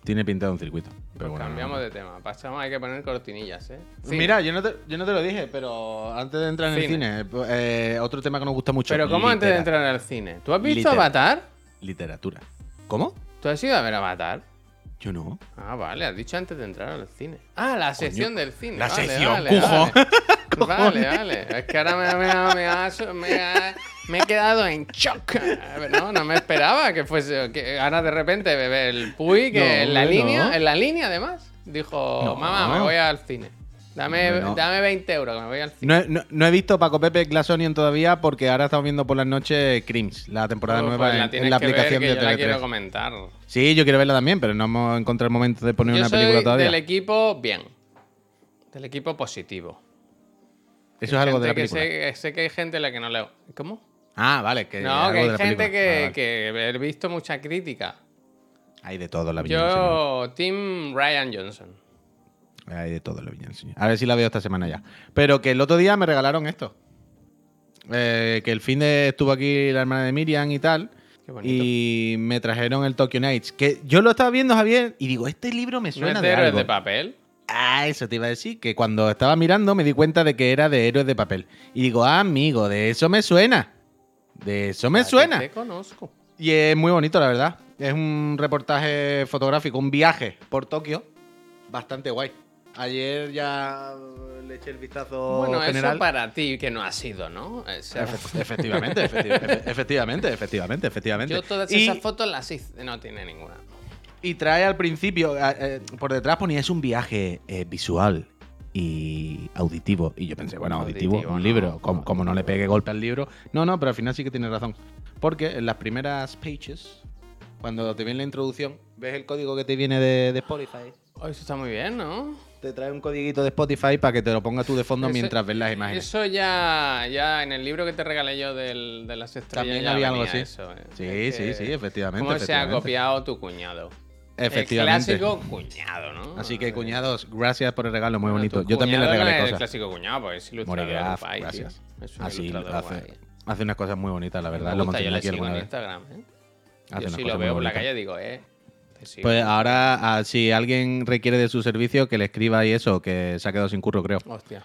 Tiene pintado un circuito. Pero bueno, cambiamos no. de tema. Pasamos, hay que poner cortinillas, ¿eh? Mira, yo no, te, yo no te lo dije, pero antes de entrar en el Cine. eh, otro tema que nos gusta mucho. Pero ¿cómo antes de entrar al cine? ¿Tú has visto Avatar? Literatura. ¿Cómo? ¿Tú has ido a ver Avatar? Yo no. Ah, vale, has dicho antes de entrar al cine. Ah, la sección del cine. La vale, sección, vale, cujo. Vale, (laughs) vale, vale. Es que ahora me, me, ha- me ha- me ha- me he quedado en shock. No, no me esperaba que fuese. Que ahora de repente bebé el Puy, que No, en la línea, en la línea además, dijo: No. Mamá, me voy al cine. Dame, no. dame 20 euros, que me voy al cine. No he, no- no he visto Paco Pepe Glass Onion todavía porque ahora estamos viendo por las noches Crims, la temporada Pues, nueva la en- la que ver, aplicación que de yo la quiero Tele3. comentar. Sí, yo quiero verla también, pero no hemos encontrado el momento de poner Yo una soy película todavía. del equipo bien. Del equipo positivo. Eso es algo de la que película. sé, sé que hay gente a la que no leo. ¿Cómo? Ah, vale, que No, que hay gente que, Vale, vale. que he visto mucha crítica. Hay de todo en la Señor. Yo, Team Ryan Johnson. Hay de todo en la Viña del Señor. A ver si la veo esta semana ya. Pero que el otro día me regalaron esto. Eh, que el fin de estuvo aquí la hermana de Miriam y tal. Qué. Y me trajeron el Tokyo Nights. Que yo lo estaba viendo, Javier, y digo, este libro me ¿No suena es de de héroes algo. de papel? Ah, eso te iba a decir, que cuando estaba mirando me di cuenta de que era de héroes de papel. Y digo, ah, amigo, de eso me suena. De eso me suena. Te conozco. Y es muy bonito, la verdad. Es un reportaje fotográfico, un viaje por Tokio. Bastante guay. Ayer ya le eché el vistazo bueno, general. eso para ti que no ha sido, ¿no? O sea, Efe- efectivamente, efecti- efe- (laughs) efectivamente, efectivamente, efectivamente. yo todas Y- esas fotos las hice. No tiene ninguna. Y trae al principio, eh, por detrás ponía es un viaje eh, visual y auditivo. Y yo pensé, bueno, auditivo, Auditivo, un no. libro, como, como no le pegue golpe al libro. No, no, pero al final sí que tiene razón. Porque en las primeras pages, cuando te viene la introducción, ves el código que te viene de, de Spotify. Oh, eso está muy bien, ¿no? Te trae un codiguito de Spotify para que te lo ponga tú de fondo mientras ves las imágenes. Eso ya, ya en el libro que te regalé yo del- de las estrellas También ya había algo así. eso, ¿eh? Sí, Es sí, sí, efectivamente. ¿Cómo se ha copiado tu cuñado? Efectivamente. El clásico cuñado, ¿no? Así que, cuñados, gracias por el regalo, muy bonito. Yo también le regalé no es cosas. el clásico cuñado, pues es ilustrador guay, tío. gracias. Es Así hace, hace unas cosas muy bonitas, la verdad. Me Lo gusta, mencioné yo le aquí sigo en. Instagram, ¿eh? Hace Yo si lo veo por la calle digo, eh. Pues ahora, ah, si alguien requiere de su servicio, que le escriba y eso, que se ha quedado sin curro, creo. Hostia.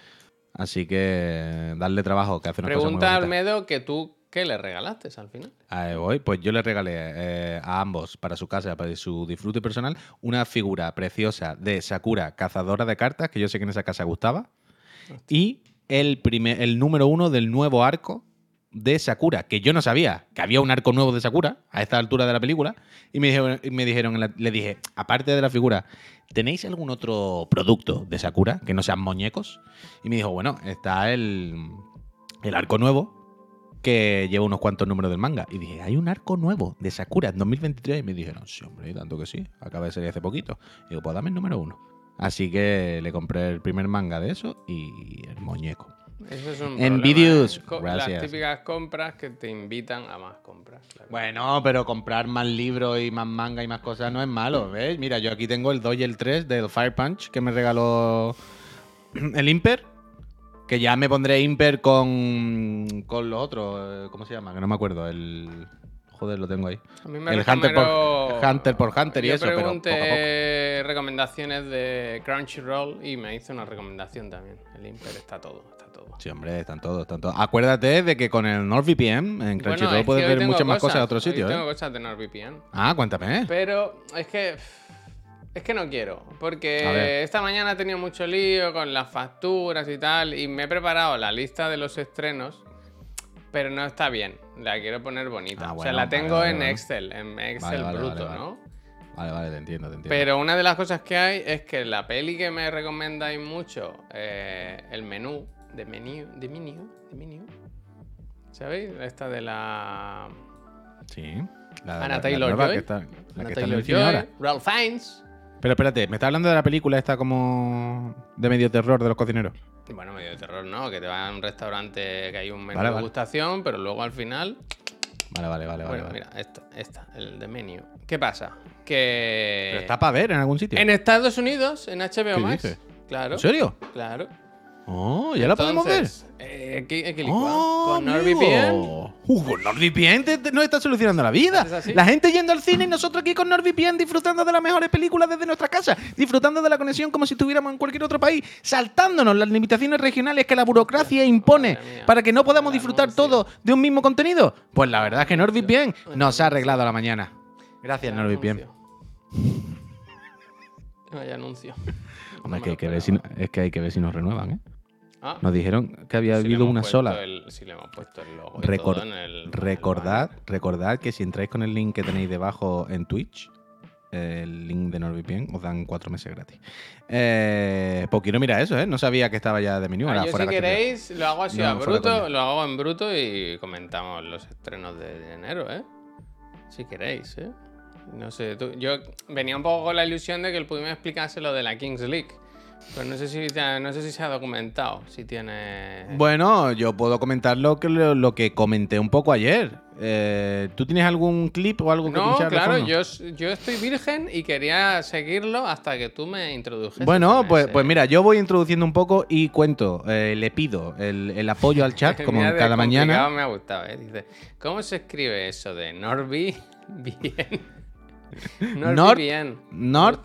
Así que darle trabajo, que hace unas Pregunta cosas al muy bonitas. Medo que tú, ¿qué le regalaste al final? Ahí voy. Pues yo le regalé eh, a ambos, para su casa, para su disfrute personal, una figura preciosa de Sakura, cazadora de cartas, que yo sé que en esa casa gustaba, y el, primer, el número uno del nuevo arco de Sakura, que yo no sabía que había un arco nuevo de Sakura a esta altura de la película, y me dijeron, le dije, aparte de la figura, ¿tenéis algún otro producto de Sakura que no sean muñecos? Y me dijo, bueno, está el, el arco nuevo, que lleva unos cuantos números del manga. Y dije, hay un arco nuevo de Sakura en 2023. Y me dijeron, sí, hombre, tanto que sí. Acaba de salir hace poquito. Y digo, pues dame el número uno. Así que le compré el primer manga de eso y el muñeco. Eso es un En vídeos, ¿eh? Las típicas compras que te invitan a más compras. claro. Bueno, pero comprar más libros y más manga y más cosas no es malo, ¿ves? Mira, yo aquí tengo el 2 y el 3 del Fire Punch que me regaló (clears throat) el Imper. Que ya me pondré Imper con, con los otros. eh, ¿Cómo se llama? Que no me acuerdo. El. Joder, lo tengo ahí. A mí me el Hunter por- Hunter por Hunter y Yo eso, pero poco a pregunté recomendaciones de Crunchyroll y me hizo una recomendación también. El Imper está todo. Sí, hombre, están todos, están todos. Acuérdate de que con el NordVPN en Crunchyroll Bueno, es puedes ver muchas más cosas de otro hoy sitio, Tengo ¿eh? cosas de NordVPN. Ah, cuéntame. Pero es que. Es que no quiero. Porque esta mañana he tenido mucho lío con las facturas y tal. Y me he preparado la lista de los estrenos. Pero no está bien. La quiero poner bonita. Ah, o sea, la tengo vale, en vale. Excel, en Excel bruto. ¿no? Vale, vale, te entiendo, te entiendo. Pero una de las cosas que hay es que la peli que me recomendáis mucho, eh, el menú, de menú, de menú, de menú. ¿Sabéis? Esta de la. Sí. La, Anna la- la Taylor nueva Joy. que está, la Anna que está en Taylor el cine Joy, ahora. Ralph Fiennes. Pero espérate, me está hablando de la película esta como de medio terror de los cocineros. Bueno, medio terror, ¿no? Que te vas a un restaurante que hay un menú Vale, de vale. gustación, pero luego al final. Vale, vale, vale, vale. bueno, vale. mira, esta, esta, el de menú. ¿Qué pasa? Que. Pero está para ver en algún sitio. En Estados Unidos, en HBO ¿Qué Max. dices? Claro. ¿En serio? Claro. Oh, ya la podemos ver. Eh, ¿qué- qué? Oh, con. NordVPN. Uh, con NordVPN te- te- nos está solucionando la vida. La gente yendo al cine y nosotros aquí con NordVPN disfrutando de las mejores películas desde nuestra casa, disfrutando de la conexión como si estuviéramos en cualquier otro país, saltándonos las limitaciones regionales que la burocracia impone para que no podamos disfrutar anuncio. todo de un mismo contenido. Pues la verdad es que NordVPN nos ha arreglado la mañana. Gracias, NordVPN. Vaya (laughs) anuncio. Hombre, No es, me que hay que ver si, es que hay que ver si nos renuevan, ¿eh? Ah, Nos dijeron que había le habido una sola. el- sí le hemos puesto el logo en el- Recordad, recordad que si entráis con el link que tenéis debajo en Twitch, el link de NordVPN, os dan cuatro meses gratis. Eh, pues quiero mirar eso, ¿eh? No sabía que estaba ya de menú. Ah, yo si queréis lo hago así No, a bruto, lo hago en bruto y comentamos los estrenos de, de enero, ¿eh? Si queréis, ¿eh? No sé, tú- yo venía un poco con la ilusión de que el me explicase lo de la Kings League. Pero no sé si, no sé si se ha documentado, si tiene... Bueno, yo puedo comentar lo que, lo, que comenté un poco ayer. Eh, ¿Tú tienes algún clip o algo que No, claro, yo, yo estoy virgen y quería seguirlo hasta que tú me introdujeses. Bueno, en pues, ese- pues mira, yo voy introduciendo un poco y cuento, eh, le pido el, el apoyo al chat (laughs) como Mira cada mañana. me ha gustado, ¿eh? Dice, ¿cómo se escribe eso de Norby (laughs) bien? Nord-. Nord,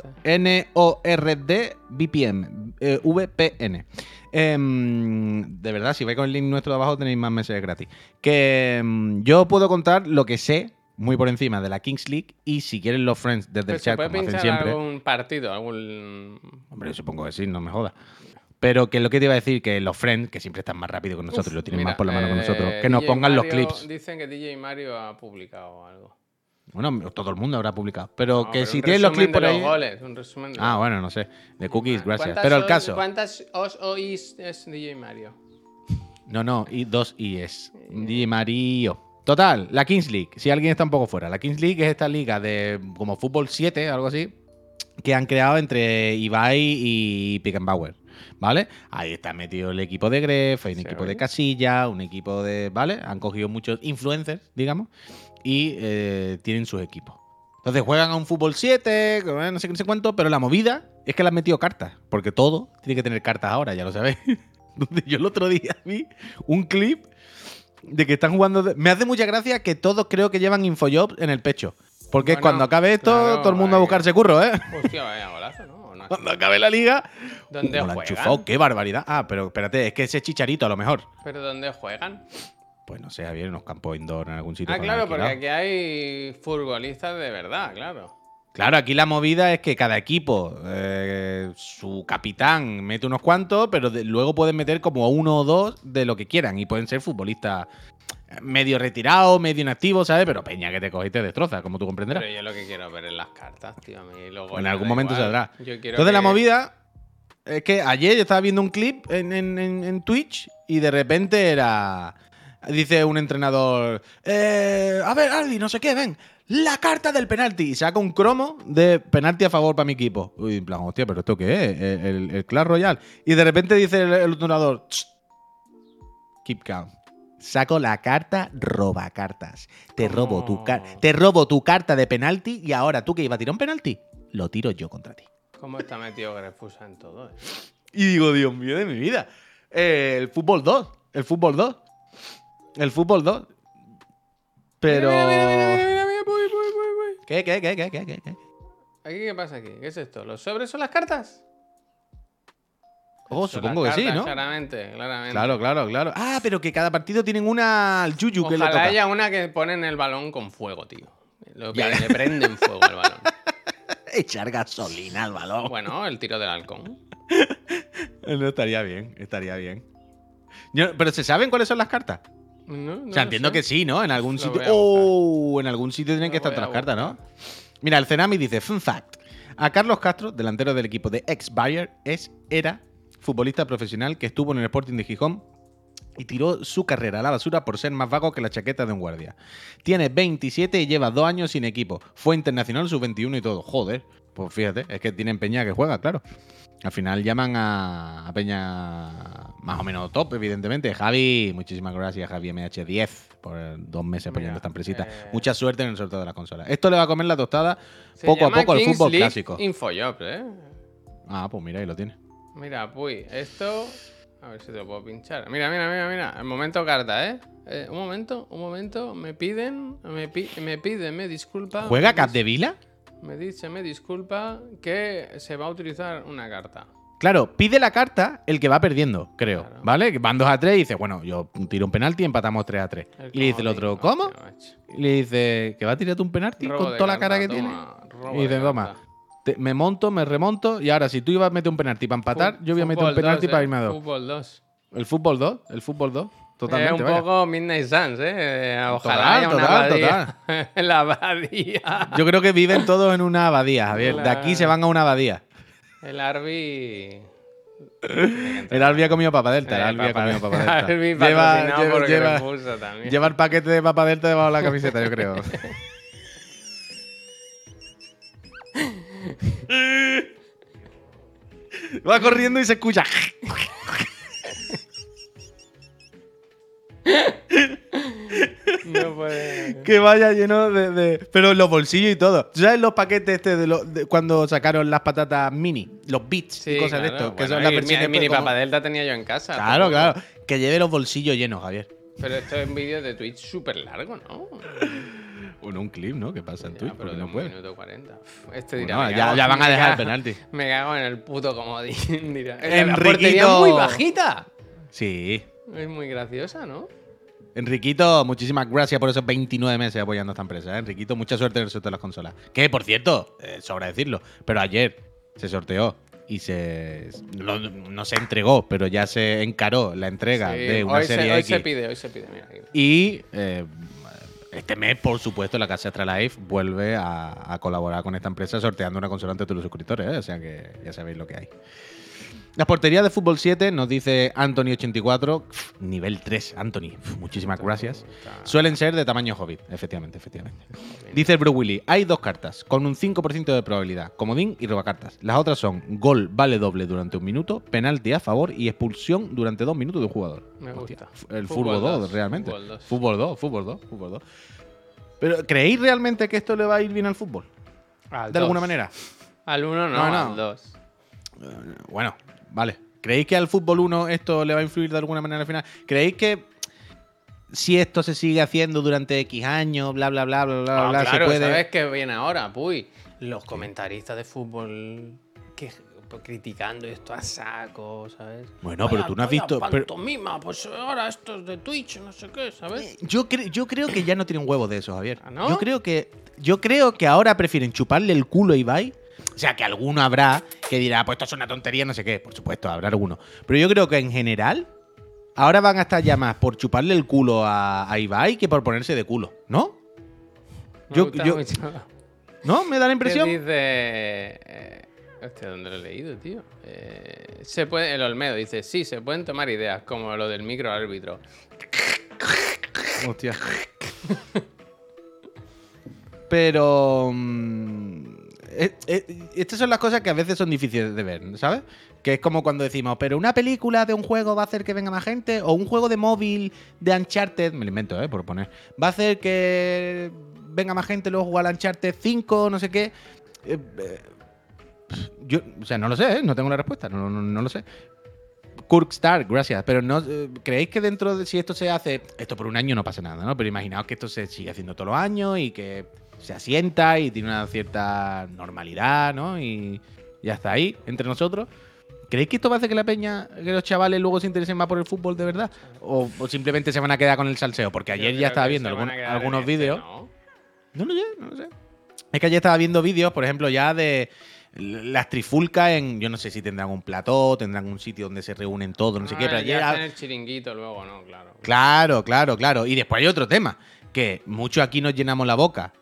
VPN, eh, VPN. Em, de verdad, si vais con el link nuestro de abajo tenéis más meses gratis. Que em, yo puedo contar lo que sé muy por encima de la Kings League y si quieren los friends desde Pero el ¿Se chat, como hacen siempre. algún partido? Algún... Hombre, yo supongo que sí, no me jodas. Pero que lo que te iba a decir, que los friends, que siempre están más rápido que nosotros y lo tienen Mira, más por la mano que eh, nosotros, que nos DJ pongan los clips. Dicen que DJ Mario ha publicado algo. Bueno, todo el mundo habrá publicado. Pero No, que pero si tienes los clips por ahí. Los goles, un resumen de Ah, bueno, no sé. De cookies, gracias. ¿Cuántas Pero el caso. ¿Cuántas os oís es DJ Mario? No, no, y dos IES. DJ Mario. Total, la Kings League. Si alguien está un poco fuera. La Kings League es esta liga de como fútbol 7, algo así, que han creado entre Ibai y Pickenbauer. ¿Vale? Ahí está metido el equipo de Gref, hay un equipo de. Casilla, un equipo de. ¿Vale? Han cogido muchos influencers, digamos, y eh, tienen sus equipos. Entonces juegan a un fútbol 7, que, eh, no sé qué, no sé cuánto, pero la movida es que le han metido cartas, porque todo tiene que tener cartas ahora, ya lo sabéis. (laughs) Donde yo el otro día vi un clip de que están jugando. de- Me hace mucha gracia que todos creo que llevan Infojobs en el pecho. Porque Bueno, cuando acabe esto, claro, todo el mundo a ahí. buscarse curro, ¿eh? Hostia, vaya golazo, ¿no? Cuando acabe la liga. ¿Dónde la han juegan? enchufado, qué barbaridad. Ah, pero espérate, es que ese chicharito a lo mejor. ¿Pero dónde juegan? Pues no sé, en unos campos indoor en algún sitio. Ah, claro, porque aquí hay futbolistas de verdad, claro. Claro, aquí la movida es que cada equipo, eh, su capitán mete unos cuantos, pero de- luego pueden meter como uno o dos de lo que quieran y pueden ser futbolistas medio retirados, medio inactivos, ¿sabes? Pero peña que te coge y te destroza, como tú comprenderás. Pero yo lo que quiero ver es las cartas, tío. A mí los en algún momento igual. saldrá. Entonces la que- movida es que ayer yo estaba viendo un clip en- en Twitch y de repente era... Dice un entrenador, "Eh, a ver, Aldi, no sé qué, ven, la carta del penalti. Y saca un cromo de penalti a favor para mi equipo. Uy, en plan, hostia, pero ¿esto qué es? El, el- el Clash Royale. Y de repente dice el, el entrenador, "Tss, keep calm. Saco la carta roba cartas. Te robo, tu car- Oh. te robo tu carta de penalti y ahora tú que ibas a tirar un penalti, lo tiro yo contra ti. ¿Cómo está metido Grefusa en todo? eh? Y digo, Dios mío de mi vida. Eh, el fútbol 2. El fútbol 2. El fútbol 2. Pero. Mira, mira, mira, mira, mira, mira, voy, voy, voy, voy. ¿Qué, qué, qué, qué, qué, qué? ¿Aquí qué pasa aquí? ¿Qué es esto? ¿Los sobres son las cartas? Oh, Son supongo que sí, ¿no? Claramente, claramente. Claro, claro, claro. Ah, pero que cada partido tienen una al yuyu que le Ojalá toca. haya una que ponen el balón con fuego, tío. Lo que le prenden fuego al balón. (laughs) Echar gasolina al balón. Bueno, el tiro del halcón. (laughs) No estaría bien, estaría bien. Yo- pero ¿se saben cuáles son las cartas? No, no O sea, entiendo sé. que sí, ¿no? En algún sitio. ¡Oh! En algún sitio tienen Lo que estar otras cartas, ¿no? Mira, el Cenami dice: Fun fact. A Carlos Castro, delantero del equipo de ex Bayer, es, era futbolista profesional que estuvo en el Sporting de Gijón y tiró su carrera a la basura por ser más vago que la chaqueta de un guardia. Tiene 27 y lleva dos años sin equipo. Fue internacional sub-21 y todo. Joder. Pues fíjate, es que tienen Peña que juega, claro. Al final llaman a, a Peña más o menos top, evidentemente. Javi, muchísimas gracias, Javi MH10, por dos meses Mira, esta empresita. eh, Mucha suerte en el sorteo de la consola. Esto le va a comer la tostada Se poco a poco al fútbol League clásico. Infojob, ¿eh? Ah, pues mira, ahí lo tiene. Mira, puy, esto. A ver si te lo puedo pinchar. Mira, mira, mira, mira. El momento carta, ¿eh? Eh, un momento, un momento. Me piden, me, pi- me piden, me disculpa. ¿Juega Capdevila? Me dice, me disculpa que se va a utilizar una carta. Claro, pide la carta el que va perdiendo, creo. Claro. ¿Vale? Que van 2 a 3 y dice, bueno, yo tiro un penalti y empatamos 3 a 3. Y le dice el otro, ¿cómo? Y le dice, ¿que va a tirarte un penalti Robo con toda la cara que tiene? toma, Y dice, toma, te- me monto, me remonto y ahora si tú ibas a meter un penalti para empatar, yo voy a meter un penalti 2, para eh, irme a dos. Fútbol 2. El fútbol 2, el fútbol 2. Totalmente. es un vaya. poco Midnight Suns, ¿eh? Eh, Ojalá Total, haya una total, abadía. (laughs) la abadía. Yo creo que viven todos en una abadía, Javier. De aquí se van a una abadía. El Arby. El Albi ha comido papa delta. El Eh, Albi ha comido papa delta. Lleva, patrocinado lleva- lleva- Crepusca también. lleva el paquete de papa delta debajo de la camiseta, yo creo. (laughs) Va corriendo y se escucha. Que vaya lleno de, de- Pero los bolsillos y todo. ¿Tú sabes los paquetes este de, los- de cuando sacaron las patatas mini? Los bits Sí, y cosas de claro. esto. Que son las versiones mi- Mini como- Papa Delta tenía yo en casa. Claro, claro. Que lleve los bolsillos llenos, Javier. Pero esto es un vídeo de Twitch súper largo, ¿no? (laughs) Bueno, un clip, ¿no? Que pasa en Ya, Twitch, pero de no un puede. minuto 40. Uf, Este dirá, Bueno, me ya- van a dejar el (laughs) penalti. Me cago en el puto comodín. dirá. Enriquito- La portería es muy bajita. Sí. Es muy graciosa, ¿no? Enriquito, muchísimas gracias por esos 29 meses apoyando a esta empresa. ¿eh? Enriquito, mucha suerte en el sorteo de las consolas. Que, por cierto, eh, sobra decirlo, pero ayer se sorteó y se no, no se entregó, pero ya se encaró la entrega Sí, de una hoy, serie se, hoy X. se pide, hoy se pide. Mira. Y eh, este mes, por supuesto, la Casa Astralife vuelve a, a colaborar con esta empresa sorteando una consola entre todos los suscriptores. ¿eh? O sea que ya sabéis lo que hay. Las porterías de fútbol 7 nos dice Anthony84, pf, nivel 3, Anthony, muchísimas gracias. Suelen ser de tamaño hobbit, efectivamente, efectivamente. Dice Bro Willy, hay dos cartas con un 5% de probabilidad, comodín y robacartas. Las otras son gol vale doble durante un minuto, penalti a favor y expulsión durante dos minutos de un jugador. Me Hostia, gusta. f- el Fútbol fútbol 2, dos, realmente. fútbol dos. Fútbol 2, fútbol 2, fútbol 2. Pero ¿creéis realmente que esto le va a ir bien al fútbol? Al De alguna dos. manera. Al 1 no, No, no. al 2. Bueno, vale. ¿Creéis que al fútbol 1 esto le va a influir de alguna manera al final? ¿Creéis que si esto se sigue haciendo durante X años, bla, bla, bla, bla, bla, Ah, bla, claro, se puede... ¿sabes qué viene ahora? Puy, los comentaristas de fútbol que pues, criticando esto a saco, ¿sabes? Bueno, pero tú no has visto- pero- Pantomima, pues ahora esto es de Twitch, no sé qué, ¿sabes? Yo, cre- yo creo que ya no tienen huevo de eso, Javier. ¿Ah, no? Yo creo que yo creo que ahora prefieren chuparle el culo a Ibai. O sea, que alguno habrá que dirá, pues esto es una tontería, no sé qué. Por supuesto, habrá alguno. Pero yo creo que en general, ahora van a estar ya más por chuparle el culo a, a Ibai que por ponerse de culo, ¿no? Me Yo- gusta yo- mucho. ¿No? ¿Me da la ¿Qué impresión? dice? eh, hostia, ¿dónde lo he leído, tío? Eh, se puede, el Olmedo dice, sí, se pueden tomar ideas, como lo del microárbitro. Hostia. Pero. mm, eh, eh, estas son las cosas que a veces son difíciles de ver, ¿sabes? Que es como cuando decimos, pero una película de un juego va a hacer que venga más gente, o un juego de móvil de Uncharted, me lo invento, ¿eh? Por poner, va a hacer que venga más gente luego jugar al Uncharted 5, no sé qué. Eh, yo, o sea, no lo sé, no tengo la respuesta, no, no- no lo sé. Kirk Stark, gracias. Pero no creéis que dentro de si esto se hace, esto por un año no pasa nada, ¿no? Pero imaginaos que esto se sigue haciendo todos los años y que se asienta y tiene una cierta normalidad, ¿no? Y ya está ahí entre nosotros. ¿Creéis que esto va a hacer que la peña, que los chavales luego se interesen más por el fútbol de verdad? ¿O, o simplemente se van a quedar con el salseo? Porque ayer ya estaba viendo algún- algunos este, vídeos. ¿no? No lo sé, no lo sé. Es que ayer estaba viendo vídeos, por ejemplo, ya de las trifulcas en. Yo no sé si tendrán un plató, tendrán un sitio donde se reúnen todos, no sé qué, pero Ah, ayer. ya hacen el chiringuito luego, ¿no? Claro. Claro, claro, claro. Y después hay otro tema, que muchos aquí nos llenamos la boca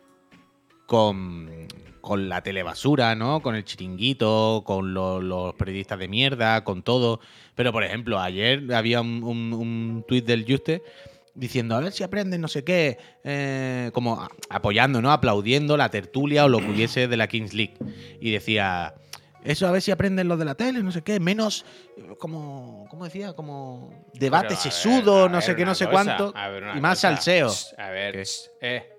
con, con la telebasura, ¿no? Con el chiringuito, con lo- los periodistas de mierda, con todo. Pero, por ejemplo, ayer había un, un, un tuit del Juste diciendo, a ver si aprenden no sé qué, eh, como apoyando, ¿no? Aplaudiendo la tertulia o lo que hubiese de la Kings League. Y decía... Eso a ver si aprenden los de la tele, no sé qué, menos eh, como, ¿cómo decía? Como debate sesudo, no sé qué, no sé cosa, cuánto, ver y más cosa. salseo. A ver, eh.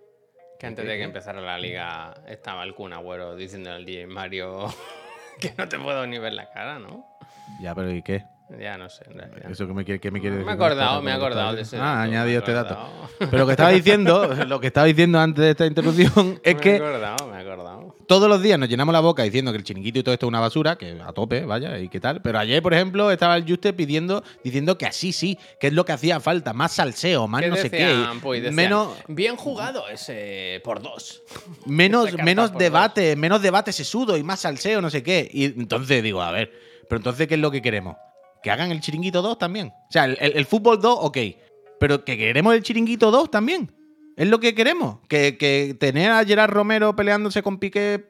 Que antes ¿Qué, de que empezara la liga estaba el Kun Agüero diciendo al DJ Mario (laughs) que no te puedo ni ver la cara, ¿no? Ya, pero ¿y qué? Ya no sé. realidad. ¿Eso qué me, quiere- qué me quiere me he decir? con esto? acordado, me he que acordado de ese. Ah, me he añadido este dato. Pero lo que estaba diciendo, (laughs) lo que estaba diciendo antes de esta interrupción es (laughs) me he que acordado, me he acordado. todos los días nos llenamos la boca diciendo que el chiringuito y todo esto es una basura, que a tope, vaya, y qué tal. Pero ayer, por ejemplo, estaba el Juste pidiendo, diciendo que así sí, que es lo que hacía falta, más salseo, más ¿Qué no sé decían, qué. pues? Decían, menos, Bien jugado ese por dos. (laughs) menos, menos debate, menos debate sesudo y más salseo, no sé qué. Y entonces digo, a ver, pero entonces, ¿qué es lo que queremos? Que hagan el chiringuito 2 también. O sea, el, el- fútbol 2, ok. Pero que queremos el chiringuito 2 también. Es lo que queremos. Que, que tener a Gerard Romero peleándose con Piqué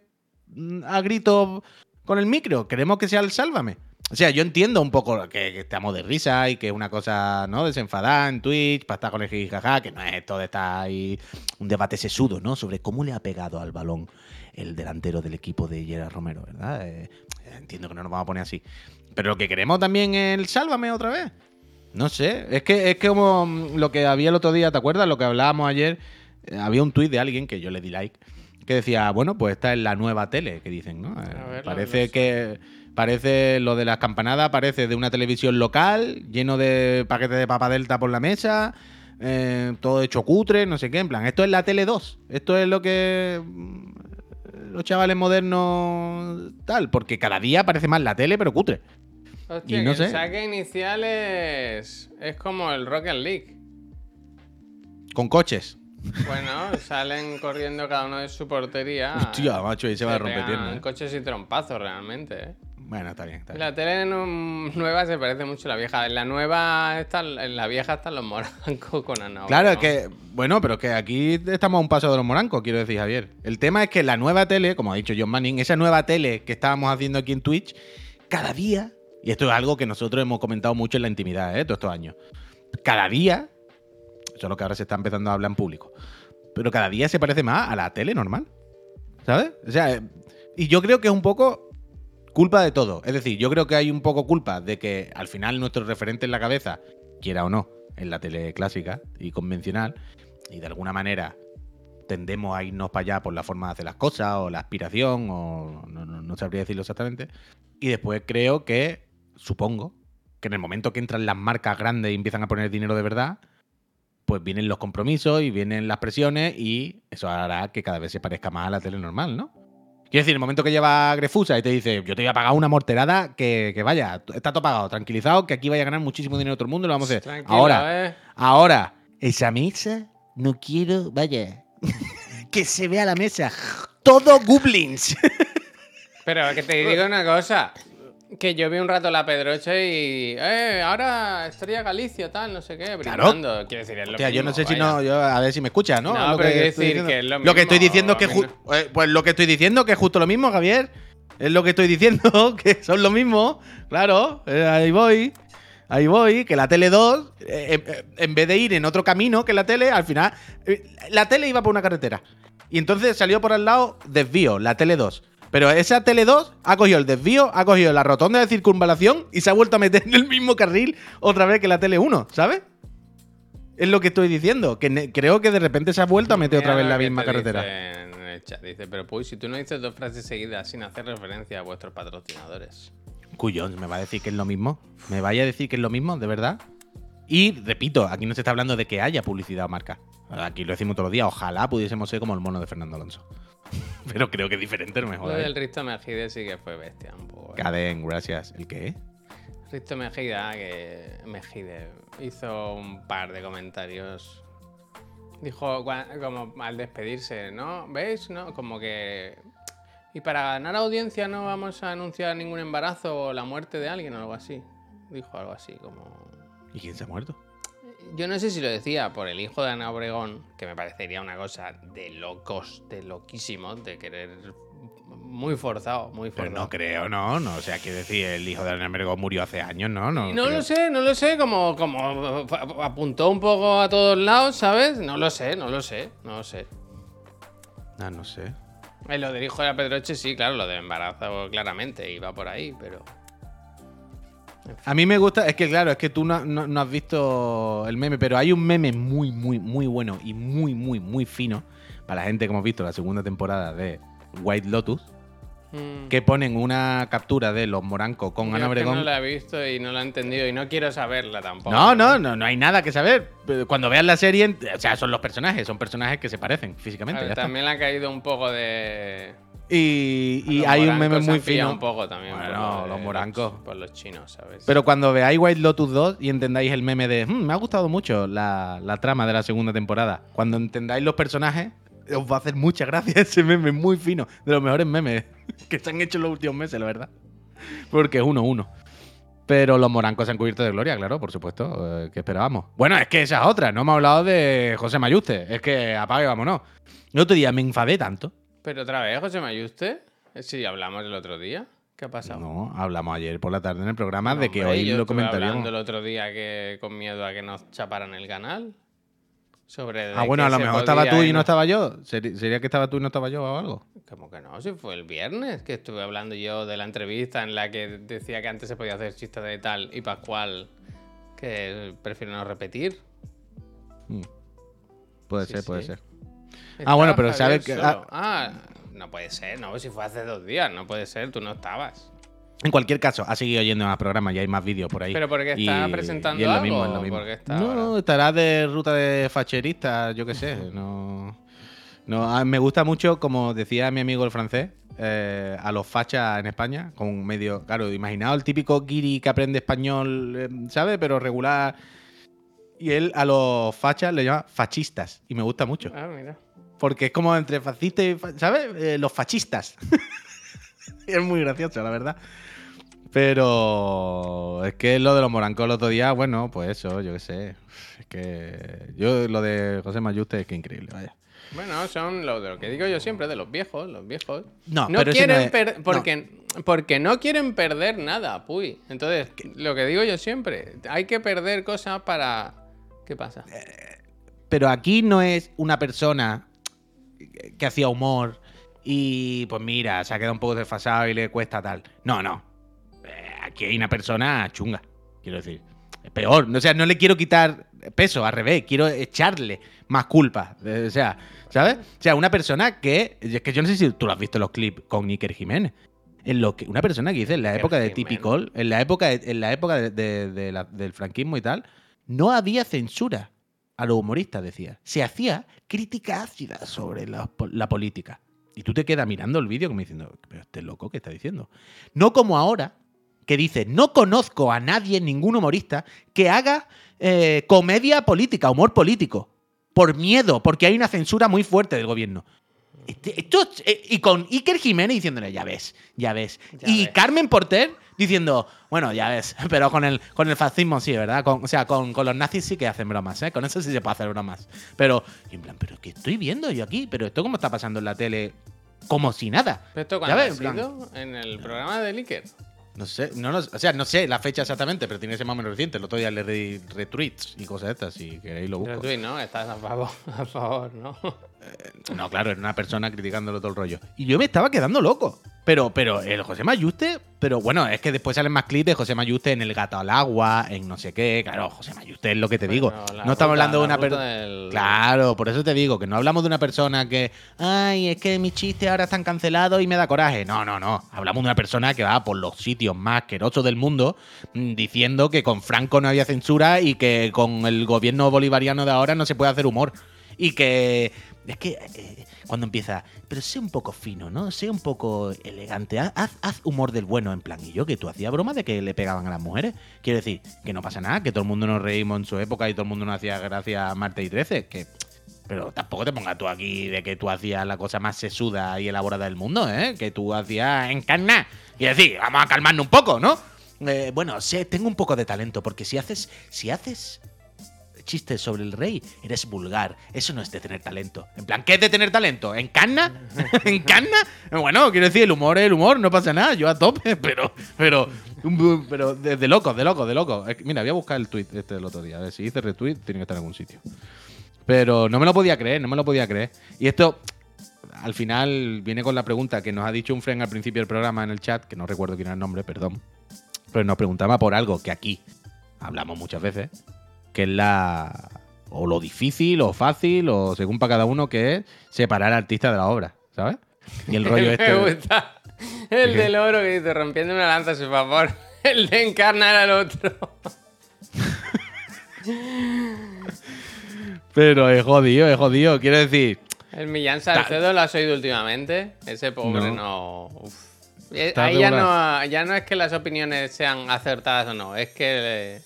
mm, a gritos con el micro. Queremos que sea el sálvame. O sea, yo entiendo un poco que, que estamos de risa y que es una cosa, ¿no? Desenfadada en Twitch, para estar con el jijaja, que no es esto de estar ahí un debate sesudo, ¿no? Sobre cómo le ha pegado al balón el delantero del equipo de Gerard Romero, ¿verdad? Eh, entiendo que no nos vamos a poner así. Pero lo que queremos también es el sálvame otra vez. No sé, es que es que como mm, lo que había el otro día, ¿te acuerdas? Lo que hablábamos ayer, eh, había un tuit de alguien que yo le di like, que decía, bueno, pues esta es la nueva tele, que dicen, ¿no? Eh, ver, parece que parece lo de las campanadas, parece de una televisión local, lleno de paquetes de papa delta por la mesa, eh, todo hecho cutre, no sé qué, en plan, esto es la tele 2, esto es lo que mm, los chavales modernos tal, porque cada día parece más la tele, pero cutre. Hostia, Y no que sé. el saque inicial es, es como el Rocket League. Con coches. Bueno, (laughs) salen corriendo cada uno de su portería. Hostia, macho, ahí se va a romper piernas. ¿eh? coches y trompazos realmente, ¿eh? Bueno, está bien, está bien. La tele nu- nueva se parece mucho a la vieja. En la nueva, está, en la vieja están los morancos con Ana. Claro, es que, bueno, pero es que aquí estamos a un paso de los morancos, quiero decir, Javier. El tema es que la nueva tele, como ha dicho John Manning, esa nueva tele que estábamos haciendo aquí en Twitch, cada día, y esto es algo que nosotros hemos comentado mucho en la intimidad, ¿eh? todos estos años, cada día, solo que ahora se está empezando a hablar en público, pero cada día se parece más a la tele normal, ¿sabes? O sea, eh, y yo creo que es un poco culpa de todo. Es decir, yo creo que hay un poco culpa de que al final nuestro referente en la cabeza, quiera o no, en la tele clásica y convencional, y de alguna manera tendemos a irnos para allá por la forma de hacer las cosas o la aspiración o no- no sabría decirlo exactamente. Y después creo que, supongo, que en el momento que entran las marcas grandes y empiezan a poner dinero de verdad, pues vienen los compromisos y vienen las presiones y eso hará que cada vez se parezca más a la tele normal, ¿no? Quiero decir, el momento que lleva Grefusa y te dice, yo te voy a pagar una morterada que, que vaya, está todo pagado, tranquilizado, que aquí vaya a ganar muchísimo dinero todo el mundo y lo vamos a hacer. Tranquilo, Ahora, ¿eh? Ahora, esa mesa no quiero, vaya, (laughs) que se vea la mesa. Todo goblins. (laughs) Pero que te digo una cosa. Que yo vi un rato la Pedroche y. Eh, ahora Estrella Galicia, tal, no sé qué, Claro. brindando. Quiero decir, es lo Hostia, yo no mismo, sé si vaya. no, yo, a ver si me escuchas, ¿no? No, Lo pero quiero decir diciendo. que es lo Lo que estoy mismo, diciendo es que ju- eh, pues lo que estoy diciendo que es justo lo mismo, Javier. Es lo que estoy diciendo, (laughs) que son lo mismo. Claro, eh, ahí voy. Ahí voy, que la tele 2, eh, eh, en vez de ir en otro camino que la tele, al final. eh, la tele iba por una carretera. Y entonces salió por al lado desvío, la tele 2. Pero esa tele 2 ha cogido el desvío, ha cogido la rotonda de circunvalación y se ha vuelto a meter (laughs) en el mismo carril otra vez que la tele 1, ¿sabes? Es lo que estoy diciendo, que creo que de repente se ha vuelto a meter otra vez en la misma te carretera. dice En el chat. Dice, pero pues si tú no dices dos frases seguidas sin hacer referencia a vuestros patrocinadores. Cuyón, ¿me va a decir que es lo mismo? ¿Me vaya a decir que es lo mismo, de verdad? Y repito, aquí no se está hablando de que haya publicidad o marca. Aquí lo decimos todos los días. Ojalá pudiésemos ser como el mono de Fernando Alonso. (laughs) Pero creo que es diferente, no me Lo jodas. del Risto Mejide sí que fue bestia un poco. ¿eh? Cadén, gracias. ¿El qué? Risto Mejida, que Mejide hizo un par de comentarios. Dijo como al despedirse, ¿no? ¿Veis? ¿No? Como que Y para ganar audiencia no vamos a anunciar ningún embarazo o la muerte de alguien o algo así. Dijo algo así, como... ¿Y quién se ha muerto? Yo no sé si lo decía por el hijo de Ana Obregón, que me parecería una cosa de locos, de loquísimos, de querer muy forzado, muy Pero forzado. no creo, no, no. O sea, quiero decir, el hijo de Albergo murió hace años, ¿no? No, Y no creo. lo sé, no lo sé, como, como apuntó un poco a todos lados, ¿sabes? No lo sé, no lo sé, no lo sé. Ah, no sé. Eh, lo del hijo de la Pedroche, sí, claro, lo del embarazo claramente iba por ahí, pero. A mí me gusta, es que claro, es que tú no, no- no has visto el meme, pero hay un meme muy, muy, muy bueno y muy, muy, muy fino para la gente que hemos visto la segunda temporada de White Lotus, mm, que ponen una captura de los morancos con yo Ana Obregón. no la he visto y no la he entendido y no quiero saberla tampoco. No, no, no, no hay nada que saber. Cuando veas la serie, o sea, son los personajes, son personajes que se parecen físicamente. Ver, ya también le ha caído un poco de. Y, hay un meme muy fino. un poco también. Bueno, los morancos. Por los chinos, ¿sabes? Pero cuando veáis White Lotus 2 y entendáis el meme de "Hmm, me ha gustado mucho la, la trama de la segunda temporada, cuando entendáis los personajes, os va a hacer mucha gracia (laughs) ese meme muy fino, de los mejores memes (laughs) que se han hecho en los últimos meses, la verdad. Porque es uno uno. Pero los morancos se han cubierto de gloria, claro, por supuesto. eh, ¿Qué esperábamos? Bueno, es que esa es otra. No hemos hablado de José Mayuste. Es que apague, vámonos. El otro día me enfadé tanto. Pero otra vez, José Mayuste. Eh, Sí, hablamos el otro día. ¿Qué ha pasado? No, hablamos ayer por la tarde en el programa de que Hombre, hoy yo lo comentaríamos. hablando el otro día que con miedo a que nos chaparan el canal. Sobre Ah, bueno, a lo mejor estaba tú y no estaba yo. ¿Sería que estaba tú y no estaba yo o algo? Como que no, si fue el viernes que estuve hablando yo de la entrevista en la que decía que antes se podía hacer chistes de tal y Pascual que prefiero no repetir. Mm. Puede Sí, ser, puede sí. ser. Estaba bueno, pero Javier sabes que- solo. Ah, no puede ser, no, si fue hace dos días, no puede ser, tú no estabas. En cualquier caso, ha seguido yendo más programas y hay más vídeos por ahí. Pero porque está Y- presentando y es lo algo, mismo, es lo ¿o mismo. porque está no, ahora? estará de ruta de facherista, yo qué sé. No, no, a- me gusta mucho, como decía mi amigo el francés, eh, a los fachas en España, con medio, claro, imaginaos el típico guiri que aprende español, eh, ¿sabe? Pero regular. Y él a los fachas le llama fachistas. Y me gusta mucho. Ah, mira. Porque es como entre fascista y. ¿Sabes? Eh, los fascistas. (laughs) es muy gracioso, la verdad. Pero es que lo de los morancos el otro día, bueno, pues eso, yo qué sé. Es que yo lo de José Mayuste es que increíble, vaya. Bueno, son lo de lo que digo yo siempre, de los viejos, los viejos. No, no pero quieren no es- no. porque, porque no quieren perder nada, puy. Entonces, lo que digo yo siempre, hay que perder cosas para. ¿Qué pasa? Pero aquí no es una persona que hacía humor y pues mira, se ha quedado un poco desfasado y le cuesta tal. No, no. Eh, Aquí hay una persona chunga, quiero decir. Es peor. O sea, no le quiero quitar peso, al revés, quiero echarle más culpa. Eh, O sea, ¿sabes? O sea, una persona que. Es que yo no sé si tú lo has visto en los clips con Iker Jiménez. En lo que, una persona que dice en la época de. Typical, en la época, de- en la época de- de- de la- del franquismo y tal, no había censura a los humoristas, decía. Se hacía crítica ácida sobre la, po- la política. Y tú te quedas mirando el vídeo como diciendo, pero este loco, ¿qué está diciendo? No como ahora, que dice, no conozco a nadie, ningún humorista, que haga eh, comedia política, humor político. Por miedo, porque hay una censura muy fuerte del gobierno. Este- esto, eh, y con Iker Jiménez diciéndole, ya ves, ya ves. Ya y ves. Carmen Porter diciendo, bueno, ya ves, (laughs) pero con el, con el fascismo sí, ¿verdad? Con- o sea, con, con los nazis sí que hacen bromas, ¿eh? Con eso sí se puede hacer bromas. Pero, y en plan, ¿pero qué estoy viendo yo aquí? ¿Pero esto cómo está pasando en la tele? Como si nada. ¿Pero ¿Esto Ya cuándo ves, ha en plan- sido? En el programa de Licker. No sé, no, lo- o sea, no sé la fecha exactamente, pero tiene que ser más o menos reciente. El otro día le di retweets y cosas de estas, si queréis lo busco. Gratuito, ¿no? Estás a favor, (laughs) a favor, ¿no? No, claro, era una persona criticándolo todo el rollo. Y yo me estaba quedando loco. Pero, pero el José Mayuste, pero bueno, es que después salen más clips de José Mayuste en el gato al agua, en no sé qué. Claro, José Mayuste es lo que te digo. Bueno, no estamos ruta- hablando de una persona. del- Claro, por eso te digo que no hablamos de una persona que, ay, es que mis chistes ahora están cancelados y me da coraje. No, no, no. Hablamos de una persona que va por los sitios más asquerosos del mundo mm, diciendo que con Franco no había censura y que con el gobierno bolivariano de ahora no se puede hacer humor. Y que es que eh, cuando empieza, pero sé un poco fino, ¿no? Sé un poco elegante. Haz, haz- humor del bueno, en plan. Y yo, que tú hacías broma de que le pegaban a las mujeres. Quiero decir, que no pasa nada, que todo el mundo nos reímos en su época y todo el mundo nos hacía gracia a Marte y 13. Que, Pero tampoco te pongas tú aquí de que tú hacías la cosa más sesuda y elaborada del mundo, ¿eh? Que tú hacías encarna. Y decir, vamos a calmarnos un poco, ¿no? Eh, bueno, sé, tengo un poco de talento, porque si haces. Si haces chistes sobre el rey, eres vulgar. Eso no es de tener talento. En plan, ¿qué es de tener talento? ¿En canna? (laughs) ¿En canna? Bueno, quiero decir, el humor es el humor, no pasa nada, yo a tope, (laughs) pero, pero, pero de, de locos, de locos, de locos. Mira, voy a buscar el tweet este del otro día. A ver si hice retweet, tiene que estar en algún sitio. Pero no me lo podía creer, no me lo podía creer. Y esto, al final, viene con la pregunta que nos ha dicho un friend al principio del programa en el chat, que no recuerdo quién era el nombre, perdón. Pero nos preguntaba por algo que aquí hablamos muchas veces, que es la. o lo difícil, o fácil, o según para cada uno, que es separar al artista de la obra, ¿sabes? Y el (laughs) rollo este. Me gusta. El ¿Qué? del oro que dice, rompiendo una lanza a su favor. (laughs) El de encarnar al otro. (laughs) Pero es jodido, es jodido. Quiero decir, El Millán Salcedo lo has oído últimamente. Ese pobre no. Uf. Está Ahí ya no, ya no es que las opiniones sean acertadas o no, es que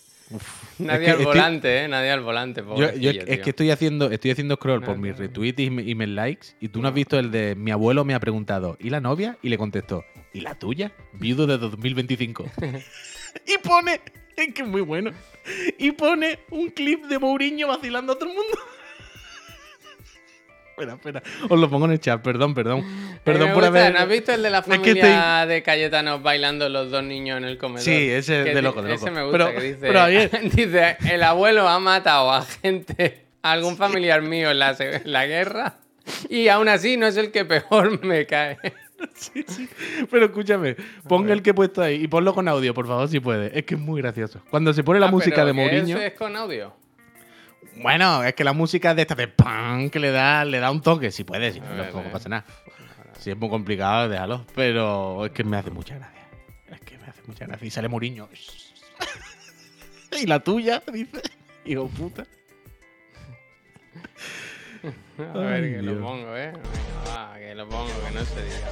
(laughs) nadie que al estoy- volante, ¿eh? Nadie al volante. Yo, yo- es tío. que estoy haciendo, estoy haciendo scroll por No, mis retweets y mis likes y tú no has visto el de mi abuelo me ha preguntado ¿y la novia? y le contestó ¿y la tuya? Viudo de 2025 (laughs) y pone es que es muy bueno y pone un clip de Mourinho vacilando a todo el mundo espera espera os lo pongo en el chat perdón perdón Eh, perdón por haber ¿No has visto el de la Es que familia de Cayetanos bailando los dos niños en el comedor? Sí, ese Que de loco, de Ese loco. me gusta, Pero- que dice, pero (laughs) dice, el abuelo ha matado a gente, a algún familiar mío en la, en la guerra, y aún así no es el que peor (laughs) me cae. Sí, sí. Pero escúchame, pon el que he puesto ahí y ponlo con audio, por favor, si puedes. Es que es muy gracioso. Cuando se pone la Ah, música pero de Mourinho. ese es con audio? Bueno, es que la música de esta de pan que le da, le da un toque. Si puedes, si no, ver, tampoco pasa nada. Si es muy complicado, déjalo. Pero es que me hace mucha gracia. Es que me hace mucha gracia. Y sale Mourinho. (laughs) y la tuya, dice. Hijo puta. A ver, Ay, que Dios. lo pongo, ¿eh? Venga, va, que lo pongo, que no se diga.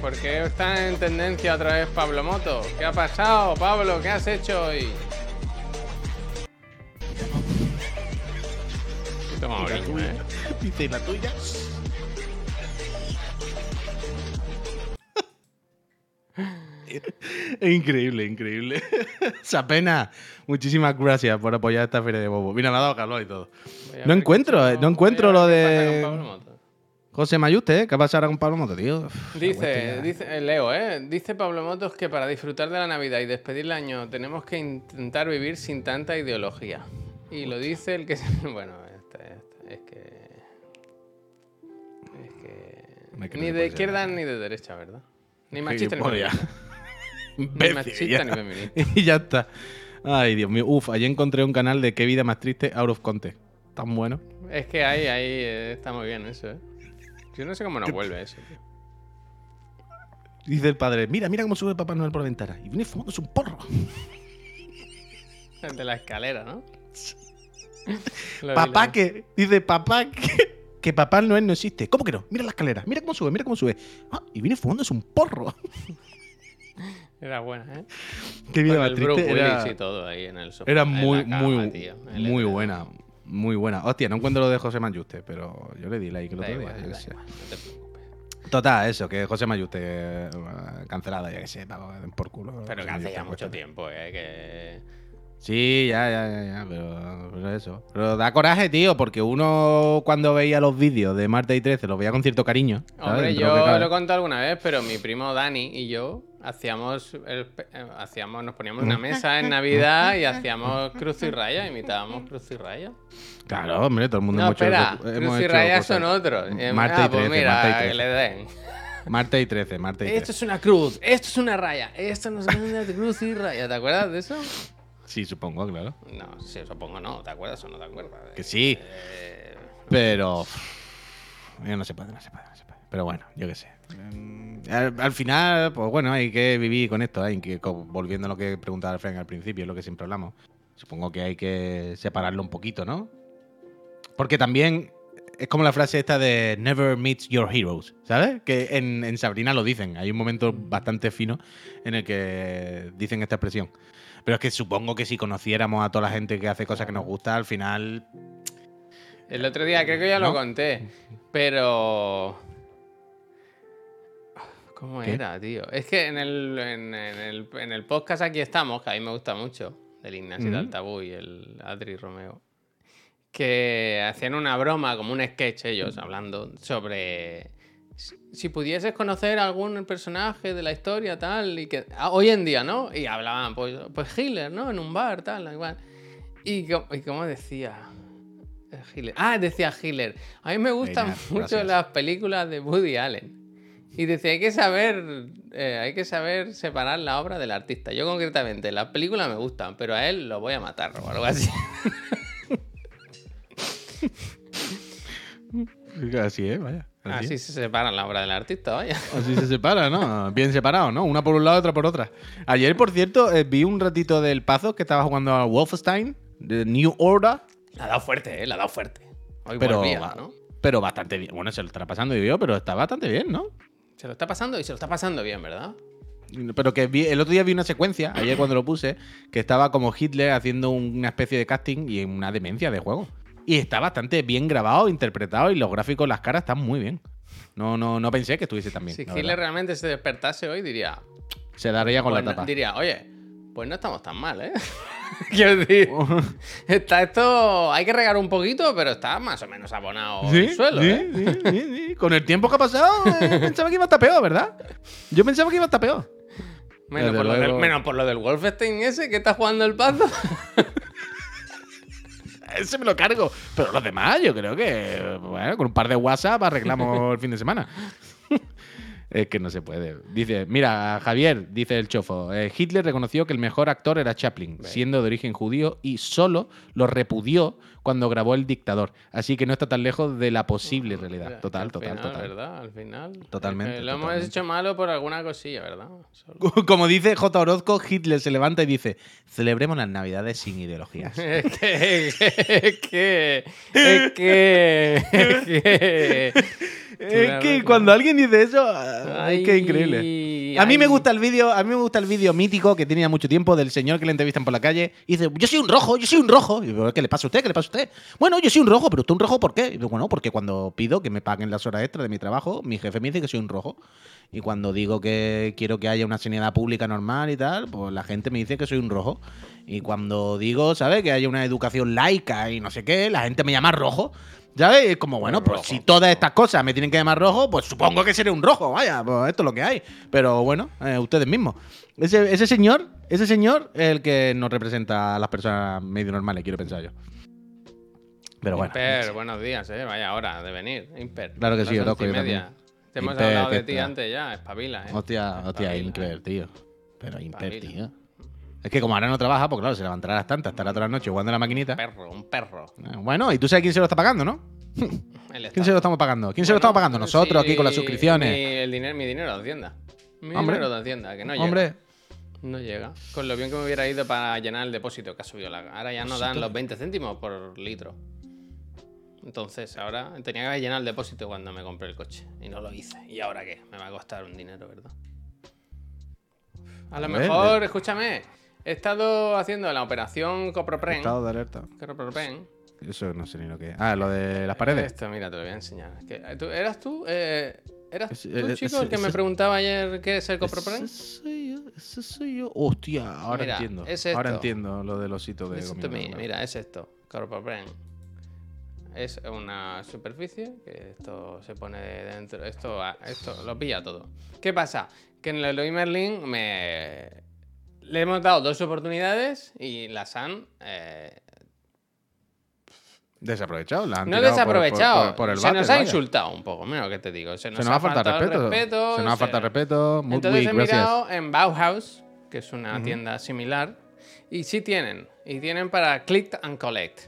¿Por qué está en tendencia otra vez Pablo Moto? ¿Qué ha pasado, Pablo? ¿Qué has hecho hoy? Toma Y la tuya. ¿eh? (laughs) Dice, ¿y la tuya? Es (laughs) increíble, increíble. (laughs) Sapena, muchísimas gracias por apoyar esta feria de bobo. Mira, me ha dado calor y todo. No encuentro, eh, no encuentro lo de-. José Mayuste, ¿eh? ¿qué ha pasado ahora con Pablo Moto, tío? Uf, Dice, dice, eh, Leo, ¿eh? Dice Pablo Motos que para disfrutar de la Navidad y despedir el año tenemos que intentar vivir sin tanta ideología. Y lo dice el que... se- Bueno, es que... Es que... Ni de izquierda ni de derecha, ¿verdad? Ni machista ni feminista. (laughs) Ni machista ni feminista. (laughs) Y ya está. Ay, Dios mío. Uf, ayer encontré un canal de qué vida más triste, out of context. Tan bueno. Es que ahí, ahí eh, está muy bien eso, ¿eh? Yo no sé cómo nos vuelve eso, tío. Dice el padre, mira, mira cómo sube Papá Noel por la ventana. Y viene fumándose un porro. (laughs) El de la escalera, ¿no? Papá que. Dice, papá que. Que Papá Noel no existe. ¿Cómo que no? Mira la escalera. Mira cómo sube, mira cómo sube. Ah, y viene fumándose un porro. Era buena, ¿eh? Qué vida más triste. Era, y todo ahí en el sofá. era muy, la cama, muy, tío, en muy edredón. buena. Muy buena. Hostia, no encuentro lo de José Mayuste, pero yo le di like el otro igual, día. sé. igual, no te preocupes. Total, eso, que José Mayuste eh, cancelada, ya que sé, por culo. Pero que hace ya mucho cuesta. tiempo, ¿eh? Que... Sí, ya, ya, ya, ya, pero, pero eso. Pero da coraje, tío, porque uno cuando veía los vídeos de Marta y 13 los veía con cierto cariño. ¿sabes? Hombre, Dentro que yo lo he contado alguna vez, pero mi primo Dani y yo hacíamos, el eh, hacíamos nos poníamos una mesa en Navidad y hacíamos cruz y raya, imitábamos cruz y raya. Claro, hombre, todo el mundo No, hemos hecho espera, eso- hemos cruz y hecho raya cosas. son otros. Eh, Marta ah, y pues 13, mira, Marta y que 13. le den. (laughs) Marta y 13, Marta y 13. Esto es una cruz, esto es una raya, esto no es una cruz y raya. ¿Te acuerdas de eso? Sí, supongo, claro. No, sí, supongo no. ¿Te acuerdas o no te acuerdas? Que sí, Eh, pero. eh, no se puede, no se puede, no se puede. Pero bueno, yo qué sé. Mm, Al, al final, pues bueno, hay que vivir con esto. Hay que, volviendo a lo que preguntaba Frank al principio, es lo que siempre hablamos. Supongo que hay que separarlo un poquito, ¿no? Porque también es como la frase esta de never meet your heroes, ¿sabes? Que en, en Sabrina lo dicen. Hay un momento bastante fino en el que dicen esta expresión. Pero es que supongo que si conociéramos a toda la gente que hace cosas que nos gusta, al final El otro día creo que ya lo conté, pero... ¿Cómo ¿Qué? era, tío? Es que en el, en, en el, en el podcast aquí estamos, que a mí me gusta mucho, del Ignacio Ujú. Altabú y el Adri Romeo, que hacían una broma, como un sketch ellos, hablando sobre si, pudieses conocer algún personaje de la historia, tal, y que ah, hoy en día, ¿no? Y hablaban, pues, pues Hitler, ¿no? En un bar, tal, igual. Y, y como decía Hitler. Ah, decía Hitler. A mí me gustan mucho gracias. las películas de Woody Allen. Y decía, hay que saber, eh, hay que saber separar la obra del artista. Yo concretamente, las películas me gustan, pero a él lo voy a matar o algo así. (laughs) (laughs) Así es, vaya. Así, Así se separan la obra del artista, vaya. Así se separa, ¿no? Bien separado, ¿no? Una por un lado, otra por otra. Ayer, por cierto, eh, vi un ratito del Pazo que estaba jugando a Wolfenstein, de New Order, La ha dado fuerte, ¿eh? La ha dado fuerte. Hoy pero, volvía, ¿no? pero bastante bien. Bueno, se lo estará pasando yo, pero está bastante bien, ¿no? Se lo está pasando y se lo está pasando bien, ¿verdad? Pero que vi- el otro día vi una secuencia, ayer cuando lo puse, que estaba como Hitler haciendo una especie de casting y una demencia de juego. Y está bastante bien grabado, interpretado y los gráficos, las caras están muy bien. No, no, no pensé que estuviese tan bien. si Hitler realmente se despertase hoy, diría, Se daría con pues la no- tapa. diría, oye, pues no estamos tan mal, ¿eh? (laughs) Quiero decir, (laughs) está esto, hay que regar un poquito, pero está más o menos abonado Sí, el suelo, sí, ¿eh? sí. Con el tiempo que ha pasado, eh, pensaba que iba a estar peor, ¿verdad? Yo pensaba que iba a estar peor. Menos por, lo del, menos por lo del Wolfenstein ese que está jugando el pazo. (laughs) Ese me lo cargo. Pero los demás, yo creo que, bueno, con un par de WhatsApp arreglamos (laughs) el fin de semana. Es que no se puede. Dice, mira, Javier, dice el chofo, eh, Hitler reconoció que el mejor actor era Chaplin, siendo de origen judío, y solo lo repudió cuando grabó El Dictador. Así que no está tan lejos de la posible realidad. Mira, Total, al total, final, total. ¿verdad? Al final. Totalmente, Eh, lo hemos hecho malo por alguna cosilla, ¿verdad? Solo. (laughs) Como dice J. Orozco, Hitler se levanta y dice, celebremos las navidades sin ideologías. (laughs) Es que, es que, es que, es que, (laughs) Es que cuando alguien dice eso, ah, es que es increíble. A mí me gusta el vídeo, a mí me gusta el vídeo mítico que tenía mucho tiempo del señor que le entrevistan por la calle y dice, "Yo soy un rojo, yo soy un rojo." Y digo, "¿Qué le pasa a usted? ¿Qué le pasa a usted?" "Bueno, yo soy un rojo, pero usted un rojo ¿por qué?" Y digo, "Bueno, porque cuando pido que me paguen las horas extras de mi trabajo, mi jefe me dice que soy un rojo." Y cuando digo que quiero que haya una sanidad pública normal y tal, pues la gente me dice que soy un rojo. Y cuando digo, ¿sabes? Que haya una educación laica y no sé qué, la gente me llama rojo. ¿Sabes? Es como, bueno, pues Rojo. si todas estas cosas me tienen que llamar rojo, pues supongo que seré un rojo, vaya, pues esto es lo que hay. Pero bueno, eh, ustedes mismos. Ese, ese señor, ese señor es el que nos representa a las personas medio normales, quiero pensar yo. Pero bueno. Imper, buenos días, ¿eh? Vaya hora de venir, Imper. Claro que sí, yo media. también. Te hemos Imper, hablado de ti antes ya, espabila, ¿eh? Hostia, hostia, Espabila, Imper, ¿eh? tío. Pero Imper, Espabila. tío. Es que como ahora no trabaja, pues claro, se levantará a las tantas, estará toda la noche jugando a la maquinita. Un perro, un perro. Eh, Bueno, y tú sabes quién se lo está pagando, ¿no? (laughs) ¿Quién se lo estamos pagando? ¿Quién se lo estamos pagando? Nosotros sí, aquí con las Mi, suscripciones. el dinero, mi dinero de Hacienda. Mi Hombre. dinero de Hacienda, que no llega. Hombre, No llega. Con lo bien que me hubiera ido para llenar el depósito que ha subido la. Ahora ya no dan los 20 céntimos por litro. Entonces, ahora tenía que haber llenado el depósito cuando me compré el coche. Y no lo hice. ¿Y ahora qué? Me va a costar un dinero, ¿verdad? A lo A ver, mejor, escúchame. He estado haciendo la operación Copropren. estado de alerta. Copropren. Eso no sé ni lo que es. Ah, lo de las paredes. Esto, mira, te lo voy a enseñar. Es que, eh, ¿tú- ¿Eras tú? Eh, ¿Eras Es- tú, eh, chico, el que me preguntaba ayer qué es el Copropren? Ese soy yo, ese soy yo. Hostia, ahora Mira, entiendo. Ahora esto. entiendo lo del osito de Listen to gomina, me. claro. Mira, es esto. Copropren. Es una superficie que esto se pone dentro. Esto, esto lo pilla todo. ¿Qué pasa? Que en el Eloy Merlin me. Le hemos dado dos oportunidades y las han. eh, Desaprovechado. la han no tirado por- desaprovechado. Por, por el se nos ha vaya. insultado un poco, mira lo que te digo. Se nos, Se nos ha faltado respeto. Se nos ha faltado respeto. Entonces he gracias. mirado en Bauhaus, que es una tienda similar, y sí tienen. Y tienen para click and collect.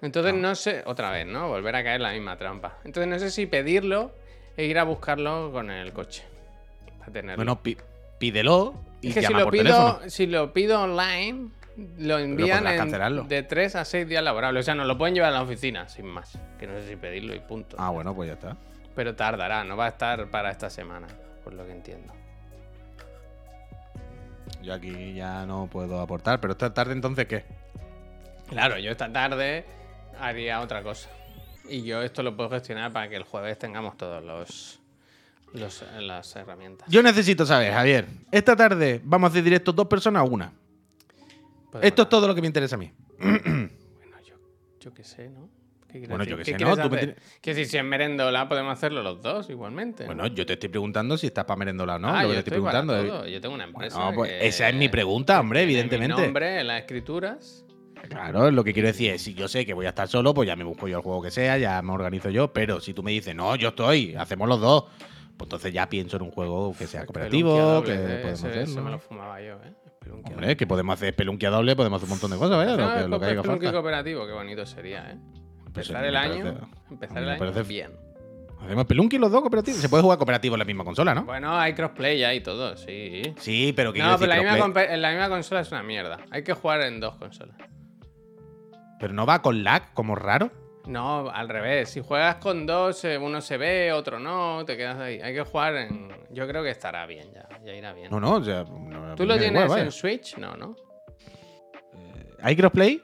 Entonces Ah. no sé, otra vez, ¿no? Volver a caer en la misma trampa. Entonces no sé si pedirlo e ir a buscarlo con el coche. Para tenerlo. Bueno, pídelo y es que si lo, pido, teléfono. si lo pido online, lo envían en de 3 a 6 días laborables. O sea, nos lo pueden llevar a la oficina, sin más. Que no sé si pedirlo y punto. Ah, bueno, pues ya está. Pero tardará, no va a estar para esta semana, por lo que entiendo. Yo aquí ya no puedo aportar, pero esta tarde entonces, ¿qué? Claro, yo esta tarde haría otra cosa. Y yo esto lo puedo gestionar para que el jueves tengamos todos los, los las herramientas. Yo necesito saber, Javier. Esta tarde vamos a hacer directo dos personas o una. Podemos- Esto es todo lo que me interesa a mí. (clears throat) Bueno, yo, yo qué sé, ¿no? ¿Qué quieres Bueno, decir? yo ¿Qué sé, ¿no? Tú me hacer? tienes- Que si, si en merendola podemos hacerlo los dos igualmente. Bueno, yo te estoy preguntando si estás para merendola o no. Ah, lo yo que te estoy estoy para preguntando. todo. Yo tengo una empresa. Bueno, pues que- esa es mi pregunta, hombre, que evidentemente. Mi nombre en las escrituras. Claro, lo que quiero decir es, si yo sé que voy a estar solo, pues ya me busco yo el juego que sea, ya me organizo yo, pero si tú me dices, no, yo estoy, hacemos los dos, pues entonces ya pienso en un juego que sea cooperativo, que eh, podemos ese hacerlo. me lo fumaba yo, ¿eh? Hombre, que podemos hacer pelunquia doble, podemos hacer un montón de cosas, vaya, lo que, lo falta. cooperativo, qué bonito sería, ¿eh? Pues Empezar el año, empezar el año bien. Hacemos pelunqui los dos cooperativos. Se puede jugar cooperativo en la misma consola, ¿no? Bueno, hay crossplay ya y todo, sí. Sí, pero que No, pero la misma, en la misma consola es una mierda. Hay que jugar en dos consolas. pero no va con lag, como raro. No, al revés. Si juegas con dos, eh, uno se ve, otro no, te quedas ahí. Hay que jugar en. Yo creo que estará bien ya. Ya irá bien. No, no, sea, no, ¿Tú lo tienes igual, en Switch? No, ¿no? ¿Hay crossplay?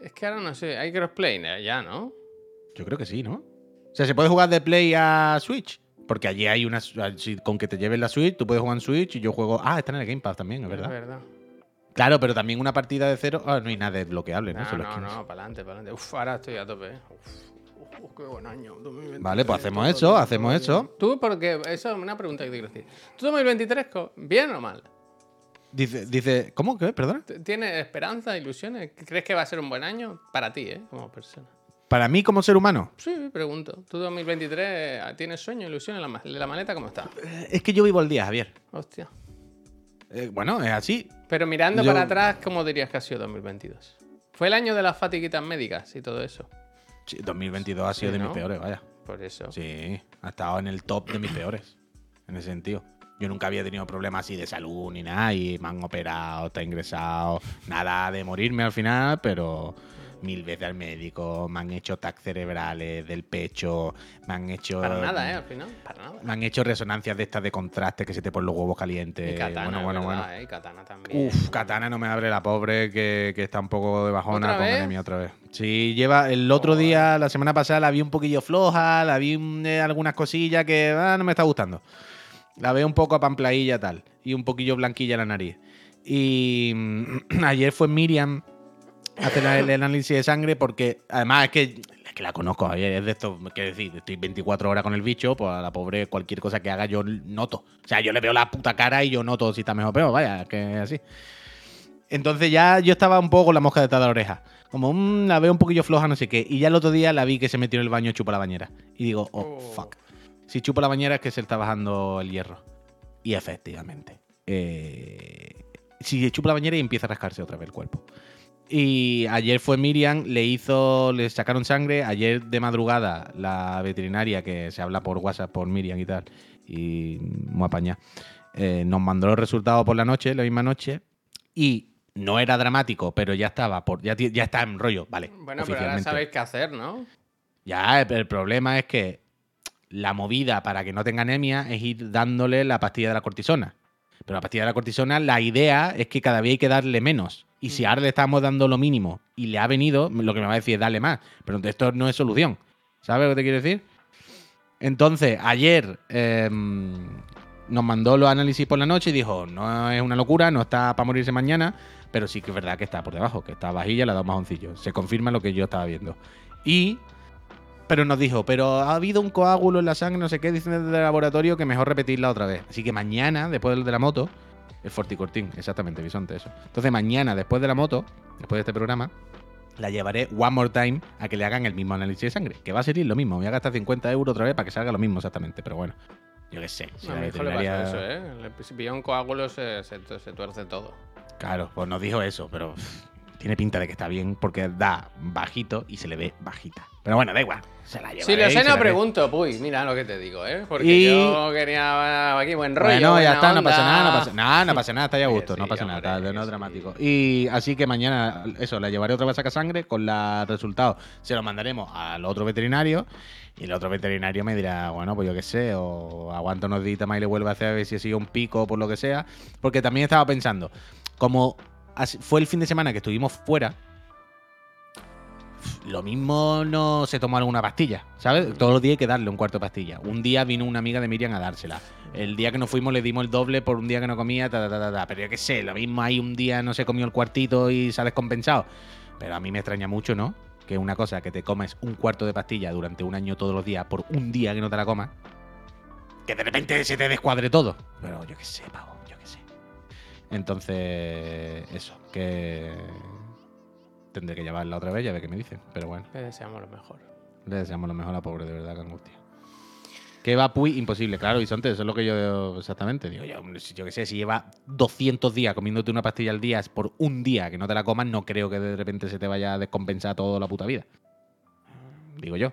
Es que ahora no sé. Hay crossplay ya, ¿no? Yo creo que sí, ¿no? O sea, se puede jugar de Play a Switch. Porque allí hay una. si- con que te lleves la Switch, tú puedes jugar en Switch y yo juego. Ah, está en el Game Pass también, es verdad. Es verdad. Claro, pero también una partida de cero. Ah, no hay nada desbloqueable, ¿no? No, Solo no, no, para adelante, para adelante. Uf, ahora estoy a tope. eh. Uf, uf, qué buen año. 2023, Vale, pues hacemos eso, hacemos eso. Tú, porque. Eso es una pregunta que te quiero decir. ¿Tú 2023, co- bien o mal? Dice, dice. ¿Cómo? ¿Qué? Perdona. ¿T- ¿Tienes esperanza, ilusiones? ¿Crees que va a ser un buen año? Para ti, ¿eh? Como persona. Para mí, como ser humano, Sí, pregunto. ¿Tú 2023 tienes sueño, ilusiones? ¿La, ma- la maleta cómo está? es que yo vivo el día, Javier. Hostia. Eh, bueno, es así. Pero mirando Yo- para atrás, ¿cómo dirías que ha sido 2022? Fue el año de las fatiguitas médicas y todo eso. Sí, 2022 ha sido Sí, de ¿no? mis peores, vaya. Por eso. Sí, ha estado en el top de mis peores. En ese sentido. Yo nunca había tenido problemas así de salud ni nada. Y me han operado, está ingresado. Nada de morirme al final, pero mil veces al médico. Me han hecho tac cerebrales del pecho. Me han hecho. Para nada, ¿eh? Al final. Para nada. Me han hecho resonancias de estas de contraste que se te ponen los huevos calientes. Y Katana, bueno, bueno, ¿verdad, bueno. eh? Katana también. Uf, Katana no me abre la pobre, que, que está un poco de bajona ¿Otra con anemia otra vez. Sí, lleva el otro día, la semana pasada, la vi un poquillo floja, la vi mm, eh, algunas cosillas que ah, no me está gustando. La veo un poco apampladilla tal, y un poquillo blanquilla la nariz. Y mm, (clears throat) ayer fue Miriam a hacer el, el análisis de sangre porque, además, es que, es que la conozco, es de esto, quiero decir, estoy 24 horas con el bicho, pues a la pobre cualquier cosa que haga yo noto. O sea, yo le veo la puta cara y yo noto si está mejor o peor, vaya, que es así. Entonces ya yo estaba un poco con la mosca detrás de la oreja. Como, "Mm, la veo un poquillo floja, no sé qué. Y ya el otro día la vi que se metió en el baño y chupa la bañera. Y digo, oh, Oh. fuck. Si chupa la bañera es que se le está bajando el hierro. Y efectivamente. eh, si chupa la bañera y empieza a rascarse otra vez el cuerpo. Y ayer fue Miriam, le hizo, le sacaron sangre. Ayer de madrugada, la veterinaria que se habla por WhatsApp por Miriam y tal, y muy apañada, eh, nos mandó los resultados por la noche, la misma noche. Y no era dramático, pero ya estaba, por, ya, está en rollo, vale. Bueno, pero ahora sabéis qué hacer, ¿no? Ya, el, el problema es que la movida para que no tenga anemia es ir dándole la pastilla de la cortisona. Pero la pastilla de la cortisona, la idea es que cada día hay que darle menos. Y si Mm. ahora le estamos dando lo mínimo y le ha venido, lo que me va a decir es darle más. Pero esto no es solución. ¿Sabes lo que te quiero decir? Entonces, ayer em, nos mandó los análisis por la noche y dijo, no es una locura, no está para morirse mañana, pero sí que es verdad que está por debajo, que está bajilla, le ha dado majoncillo. Se confirma lo que yo estaba viendo. Y pero nos dijo, pero ha habido un coágulo en la sangre, no sé qué, dicen desde el laboratorio que mejor repetirla otra vez. Así que mañana, después de la moto, el Forticortín, exactamente, bisonte, eso. Entonces mañana, después de la moto, después de este programa, la llevaré one more time a que le hagan el mismo análisis de sangre. Que va a ser lo mismo. Voy a gastar 50 euros otra vez para que salga lo mismo exactamente. Pero bueno, yo qué sé. si a la mi hijo le veterinaria- pasó eso, ¿eh? Le- un coágulo se, se, se tuerce todo. Claro, pues nos dijo eso, pero tiene pinta de que está bien porque da bajito y se le ve bajita. Pero bueno, da igual. Se la llevaré. Si lo sé, no pregunto. Uy, mira lo que te digo, ¿eh? Porque Y- yo quería aquí buen rollo. Bueno, ya está, no pasa nada, no pasa nada, no pasa nada, está ya a (laughs) Sí, gusto, no pasa hombre, nada, está- no es sí. dramático. Y así que mañana, eso, la llevaré otra vez a sacar sangre con los resultados. Se los mandaremos al otro veterinario y el otro veterinario me dirá, bueno, pues yo qué sé, o aguanta unos días más y le vuelve a hacer a ver si ha sido un pico o por lo que sea. Porque también estaba pensando, como fue el fin de semana que estuvimos fuera, lo mismo no se tomó alguna pastilla, ¿sabes? Todos los días hay que darle un cuarto de pastilla. Un día vino una amiga de Miriam a dársela. El día que nos fuimos le dimos el doble por un día que no comía. Pero yo qué sé, lo mismo hay un día no se comió el cuartito y se ha. Pero a mí me extraña mucho, ¿no? Que una cosa que te comes un cuarto de pastilla durante un año todos los días por un día que no te la comas, que de repente se te descuadre todo. Pero yo qué sé, pavo. Entonces, eso, que tendré que llevarla otra vez y a ver qué me dicen. Pero bueno, Le deseamos lo mejor. le deseamos lo mejor a la pobre, de verdad, que angustia. Que va Puy, imposible, claro, Bisonte, eso es lo que yo exactamente digo. Yo, yo qué sé, si lleva 200 días comiéndote una pastilla al día es por un día que no te la comas, no creo que de repente se te vaya a descompensar toda la puta vida. Digo yo.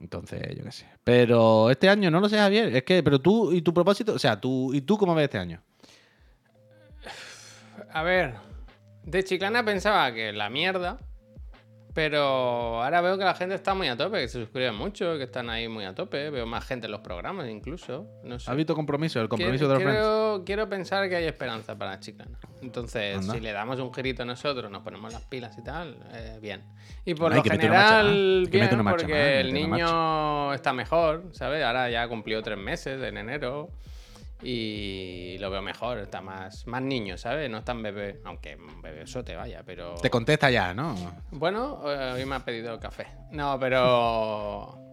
Entonces, yo qué sé. Pero este año, no lo sé, Javier. Es que, pero tú y tu propósito, o sea, tú y tú cómo ves este año. A ver, de Chiclana pensaba que la mierda, pero ahora veo que la gente está muy a tope, que se suscriben mucho, que están ahí muy a tope. Veo más gente en los programas incluso. No sé. ¿Has visto compromiso? El compromiso Quiero- de los friends. quiero, quiero pensar que hay esperanza para Chiclana. Entonces, Anda. si le damos un girito nosotros, nos ponemos las pilas y tal, eh, bien. Y por lo marcha general, bien, marcha porque el niño está mejor, ¿sabes? Ahora ya cumplió tres meses en enero. Y lo veo mejor, está más, más niño, ¿sabes? No es tan bebé, aunque un bebesote vaya, pero... Te contesta ya, ¿no? Bueno, eh, hoy me ha pedido café. No, pero.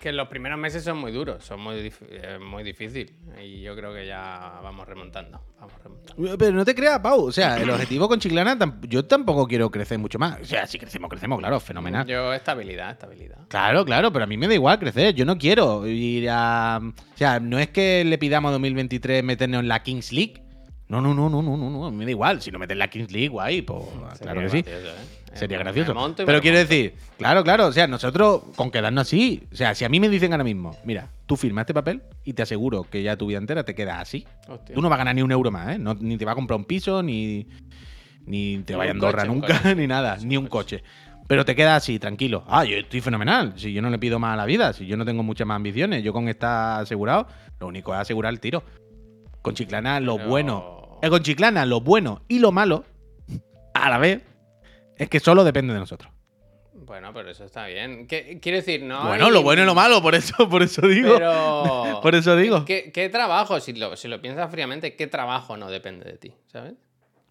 Que los primeros meses son muy duros, son muy, eh, muy difíciles. Y yo creo que ya vamos remontando. Vamos remontando. Pero no te creas, Pau. O sea, el objetivo con Chiclana, yo tampoco quiero crecer mucho más. O sea, si crecemos, crecemos, claro, fenomenal. Yo, estabilidad, estabilidad. Claro, claro, pero a mí me da igual crecer. Yo no quiero ir a. O sea, no es que le pidamos a 2023 meternos en la Kings League. No, no, no, no, no, no, no. A mí me da igual. Si no metes en la Kings League, guay, pues claro que sí. gracioso, ¿eh? Sería Me- gracioso. me monto y Pero me quiero monto. decir, claro, claro, o sea, nosotros con quedarnos así, o sea, si a mí me dicen ahora mismo, mira, tú firma este papel y te aseguro que ya tu vida entera te quedas así. Hostia. Tú no vas a ganar ni un euro más, ¿eh? No- ni te vas a comprar un piso, ni, ni te Ni vayas a Andorra coche, un nunca, coche. (laughs) ni nada, Sí, ni un un coche. Pero te quedas así, tranquilo. Ah, yo estoy fenomenal. Si yo no le pido más a la vida, si yo no tengo muchas más ambiciones, yo con estar asegurado, lo único es asegurar el tiro. Con Chiclana, lo Pero- bueno. Eh, con Chiclana, lo bueno y lo malo, a la vez, es que solo depende de nosotros. Bueno, pero eso está bien. ¿Qué- quiero decir, no. bueno, hay- lo bueno y lo malo, por eso, por eso digo. Pero. (laughs) Por eso digo. ¿Qué, qué trabajo? Si lo, si lo piensas fríamente, ¿qué trabajo no depende de ti? ¿Sabes?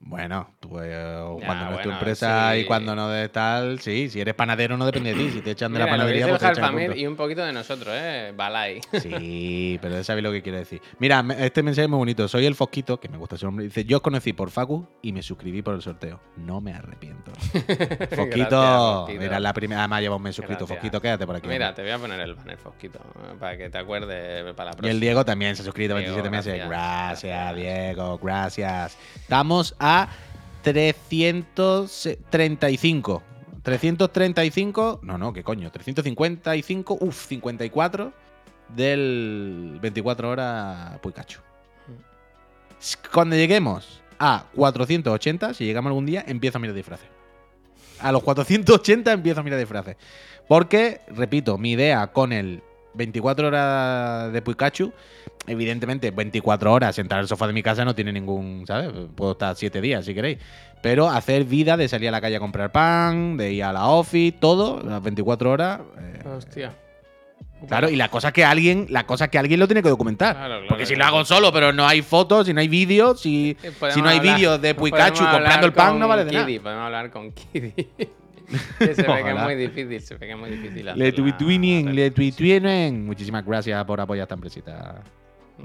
Bueno, tú, eh, cuando no es tu empresa sí. y cuando no de tal, sí, si eres panadero no depende de ti, si te echan de Mira, la lo que panadería dice pues el te y un poquito de nosotros, ¿eh? Balai. Sí, pero ya sabéis lo que quiero decir. Mira, este mensaje es muy bonito. Soy el Fosquito, que me gusta ese nombre. Dice, yo os conocí por Facu y me suscribí por el sorteo. No me arrepiento. (laughs) Fosquito, mira, la primera... Además lleva un mes suscrito. Gracias. Fosquito, quédate por aquí. Mira, hombre. te voy a poner el banner Fosquito para que te acuerdes para la Y próxima. el Diego también se ha suscrito Diego, 27 meses. gracias, Gracias, gracias. Diego, gracias. Estamos a 335. 335, no, no, qué coño, 355, uff, 54 del 24 horas Pikachu. Cuando lleguemos a 480, si llegamos algún día, empiezo a mirar disfraces. A los 480 empiezo a mirar disfraces. Porque, repito, mi idea con el 24 horas de Pikachu, evidentemente 24 horas sentar en el sofá de mi casa no tiene ningún, ¿sabes? Puedo estar 7 días si queréis. Pero hacer vida de salir a la calle a comprar pan, de ir a la office, todo, las 24 horas. eh, Hostia. Claro, y la cosa es que alguien, la cosa es que alguien lo tiene que documentar. Claro, claro, Porque si lo hago solo, pero no hay fotos, si no hay vídeos, si, Eh, si no hay vídeos de Pikachu comprando el pan, no vale de nada. Kiddy, Podemos hablar con Kiddy. (laughs) que se ve que es muy difícil, se ve que es muy difícil. Le tuitwinning, le tuitwinning. Muchísimas gracias por apoyar esta empresita.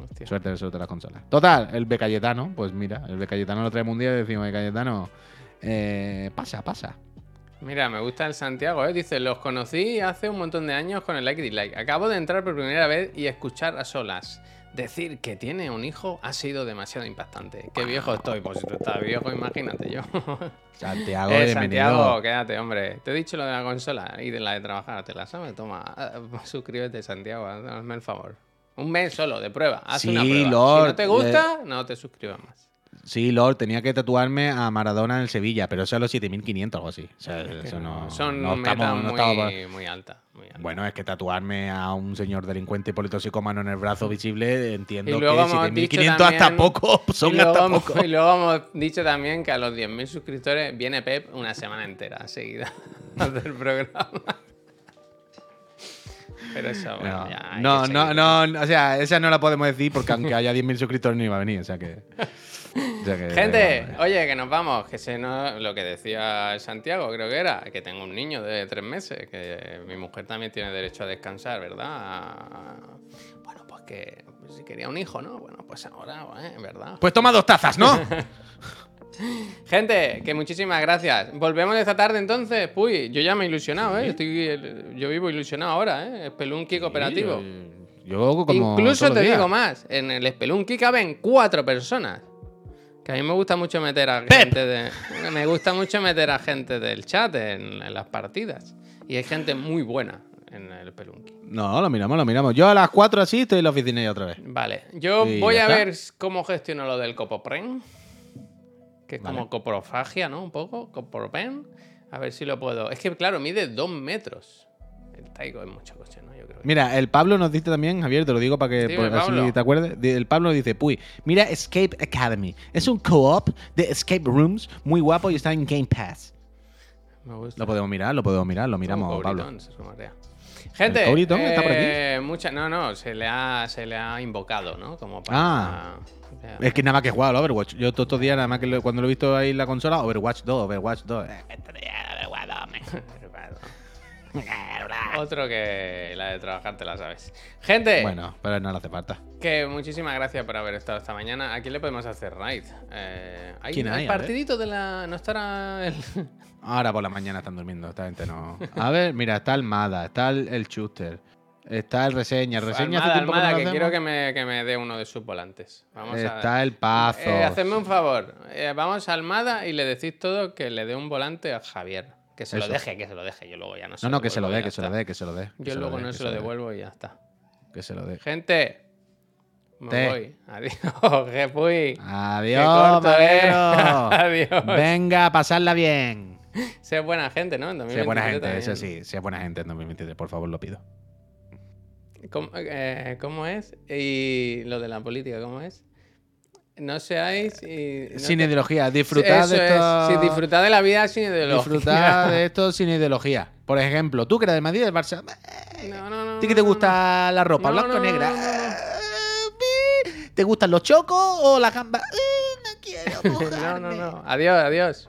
Hostia. Suerte de suerte de las consolas. Total, el B Cayetano, pues mira, el B Cayetano lo traemos un día y decimos, B Cayetano, eh, pasa, pasa. Mira, me gusta el Santiago, ¿eh? Dice, los conocí hace un montón de años con el like y dislike. Acabo de entrar por primera vez y escuchar a solas. Decir que tiene un hijo ha sido demasiado impactante. Qué viejo estoy, pues si tú estás viejo, imagínate yo. (laughs) Santiago, Eh. Santiago, quédate, hombre. Te he dicho lo de la consola y de la de trabajar. ¿Te la sabes? Toma, (laughs) suscríbete, Santiago. Hazme el favor. Un mes solo de prueba. Haz Sí, una prueba. si no te gusta, no te suscribas más. Sí, Lord, tenía que tatuarme a Maradona en el Sevilla, pero eso es los 7500 o algo así. O sea, eso no, Son no metas estamos- no muy, estamos por- muy altas. muy altas. Bueno, es que tatuarme a un señor delincuente politoxicómano en el brazo visible, entiendo que hemos dicho 7500 hasta poco, (laughs) son hasta hemos, poco. y luego hemos dicho también que a los 10.000 suscriptores viene Pep una semana entera seguida (laughs) a hacer programa. Pero eso, bueno, No, ya no, no, no, o sea, esa no la podemos decir porque aunque haya 10.000 suscriptores no iba a venir, o sea que... (laughs) o sea que- Gente, vamos, oye, que nos vamos, que se no, lo que decía Santiago, creo que era, que tengo un niño de tres meses, que mi mujer también tiene derecho a descansar, ¿verdad? A- Bueno, pues que si quería un hijo, ¿no? Bueno, pues ahora, eh, ¿verdad? Pues toma dos tazas, ¿no? (laughs) Gente, que muchísimas gracias. Volvemos esta tarde entonces. Uy, yo ya me he ilusionado, ¿eh? Estoy, yo vivo ilusionado ahora, ¿eh? Spelunky cooperativo. Yo como Incluso te digo más, en el Spelunky caben cuatro personas. Que a mí me gusta mucho meter a ¡Pep! gente de. Me gusta mucho meter a gente del chat en, en las partidas. Y hay gente muy buena en el Spelunky. No, lo miramos, lo miramos. Yo a las 4 así estoy en la oficina ya otra vez. Vale, yo Y voy a está. ver cómo gestiono lo del copopren. Que es Vale. como coprofagia, ¿no? Un poco, copropen. A ver si lo puedo. Es que, claro, mide dos metros. El Taigo es mucho coche, ¿no? Mira, el Pablo nos dice también, Javier, te lo digo para que Dime, por- así Pablo. te acuerdes. El Pablo nos dice, puy, mira Escape Academy. Es un co-op de Escape Rooms muy guapo y está en Game Pass. Me gusta. Lo podemos mirar, lo podemos mirar, lo miramos, Pablo. Gente, está por aquí? eh, mucha- no, no, se le, ha, se le ha invocado, ¿no? Como para. Ah. Es que nada más que he jugado al Overwatch. Yo todos estos días, nada más que lo- cuando lo he visto ahí en la consola, Overwatch 2, Overwatch 2. (laughs) Eh, (laughs) Otro que la de trabajar te la sabes. Gente, Bueno, pero no le hace falta. que muchísimas gracias por haber estado esta mañana. ¿A quién le podemos hacer raid? Eh, ¿Hay, ¿Quién hay ver. partidito de la. ¿No estará el.? Ahora por la mañana están durmiendo, esta gente no. A ver, mira, está el Mada, está el, el Chuster, está el Reseña. El Reseña hace Almada, que Almada, no que quiero que me, que me dé uno de sus volantes. Vamos a. Está el Pazo. Eh, hacedme un favor. eh, vamos a Almada y le decís todo que le dé un volante a Javier. Que se lo deje, que se lo deje. Yo luego ya no se No, no, que se lo dé, que se lo dé, que se lo dé. Yo luego no se lo devuelvo y ya está. Que se lo dé. Gente, me Te. voy. Adiós, (laughs) Jepuy. Adiós, corto, eh. (laughs) Adiós. Venga, pasarla bien. Sé buena gente, ¿no? En Sé buena 2023 gente, eso también. sí, sé buena gente en 2023, por favor, lo pido. ¿Cómo, eh, cómo es? Y lo de la política, ¿cómo es? No seáis. y- no sin te- ideología, disfrutad Eso de es, esto. sí, disfrutad de la vida sin ideología. Disfrutad de (laughs) esto sin ideología. Por ejemplo, tú que eres del Madrid del Barça. No, no, no. ¿A ti que te no, gusta la ropa, No, blanco o no, negra? no, no, no. Eh, ¿Te gustan los chocos o la gamba? Eh, no quiero (laughs) No, no, mojarme. no. Adiós, adiós.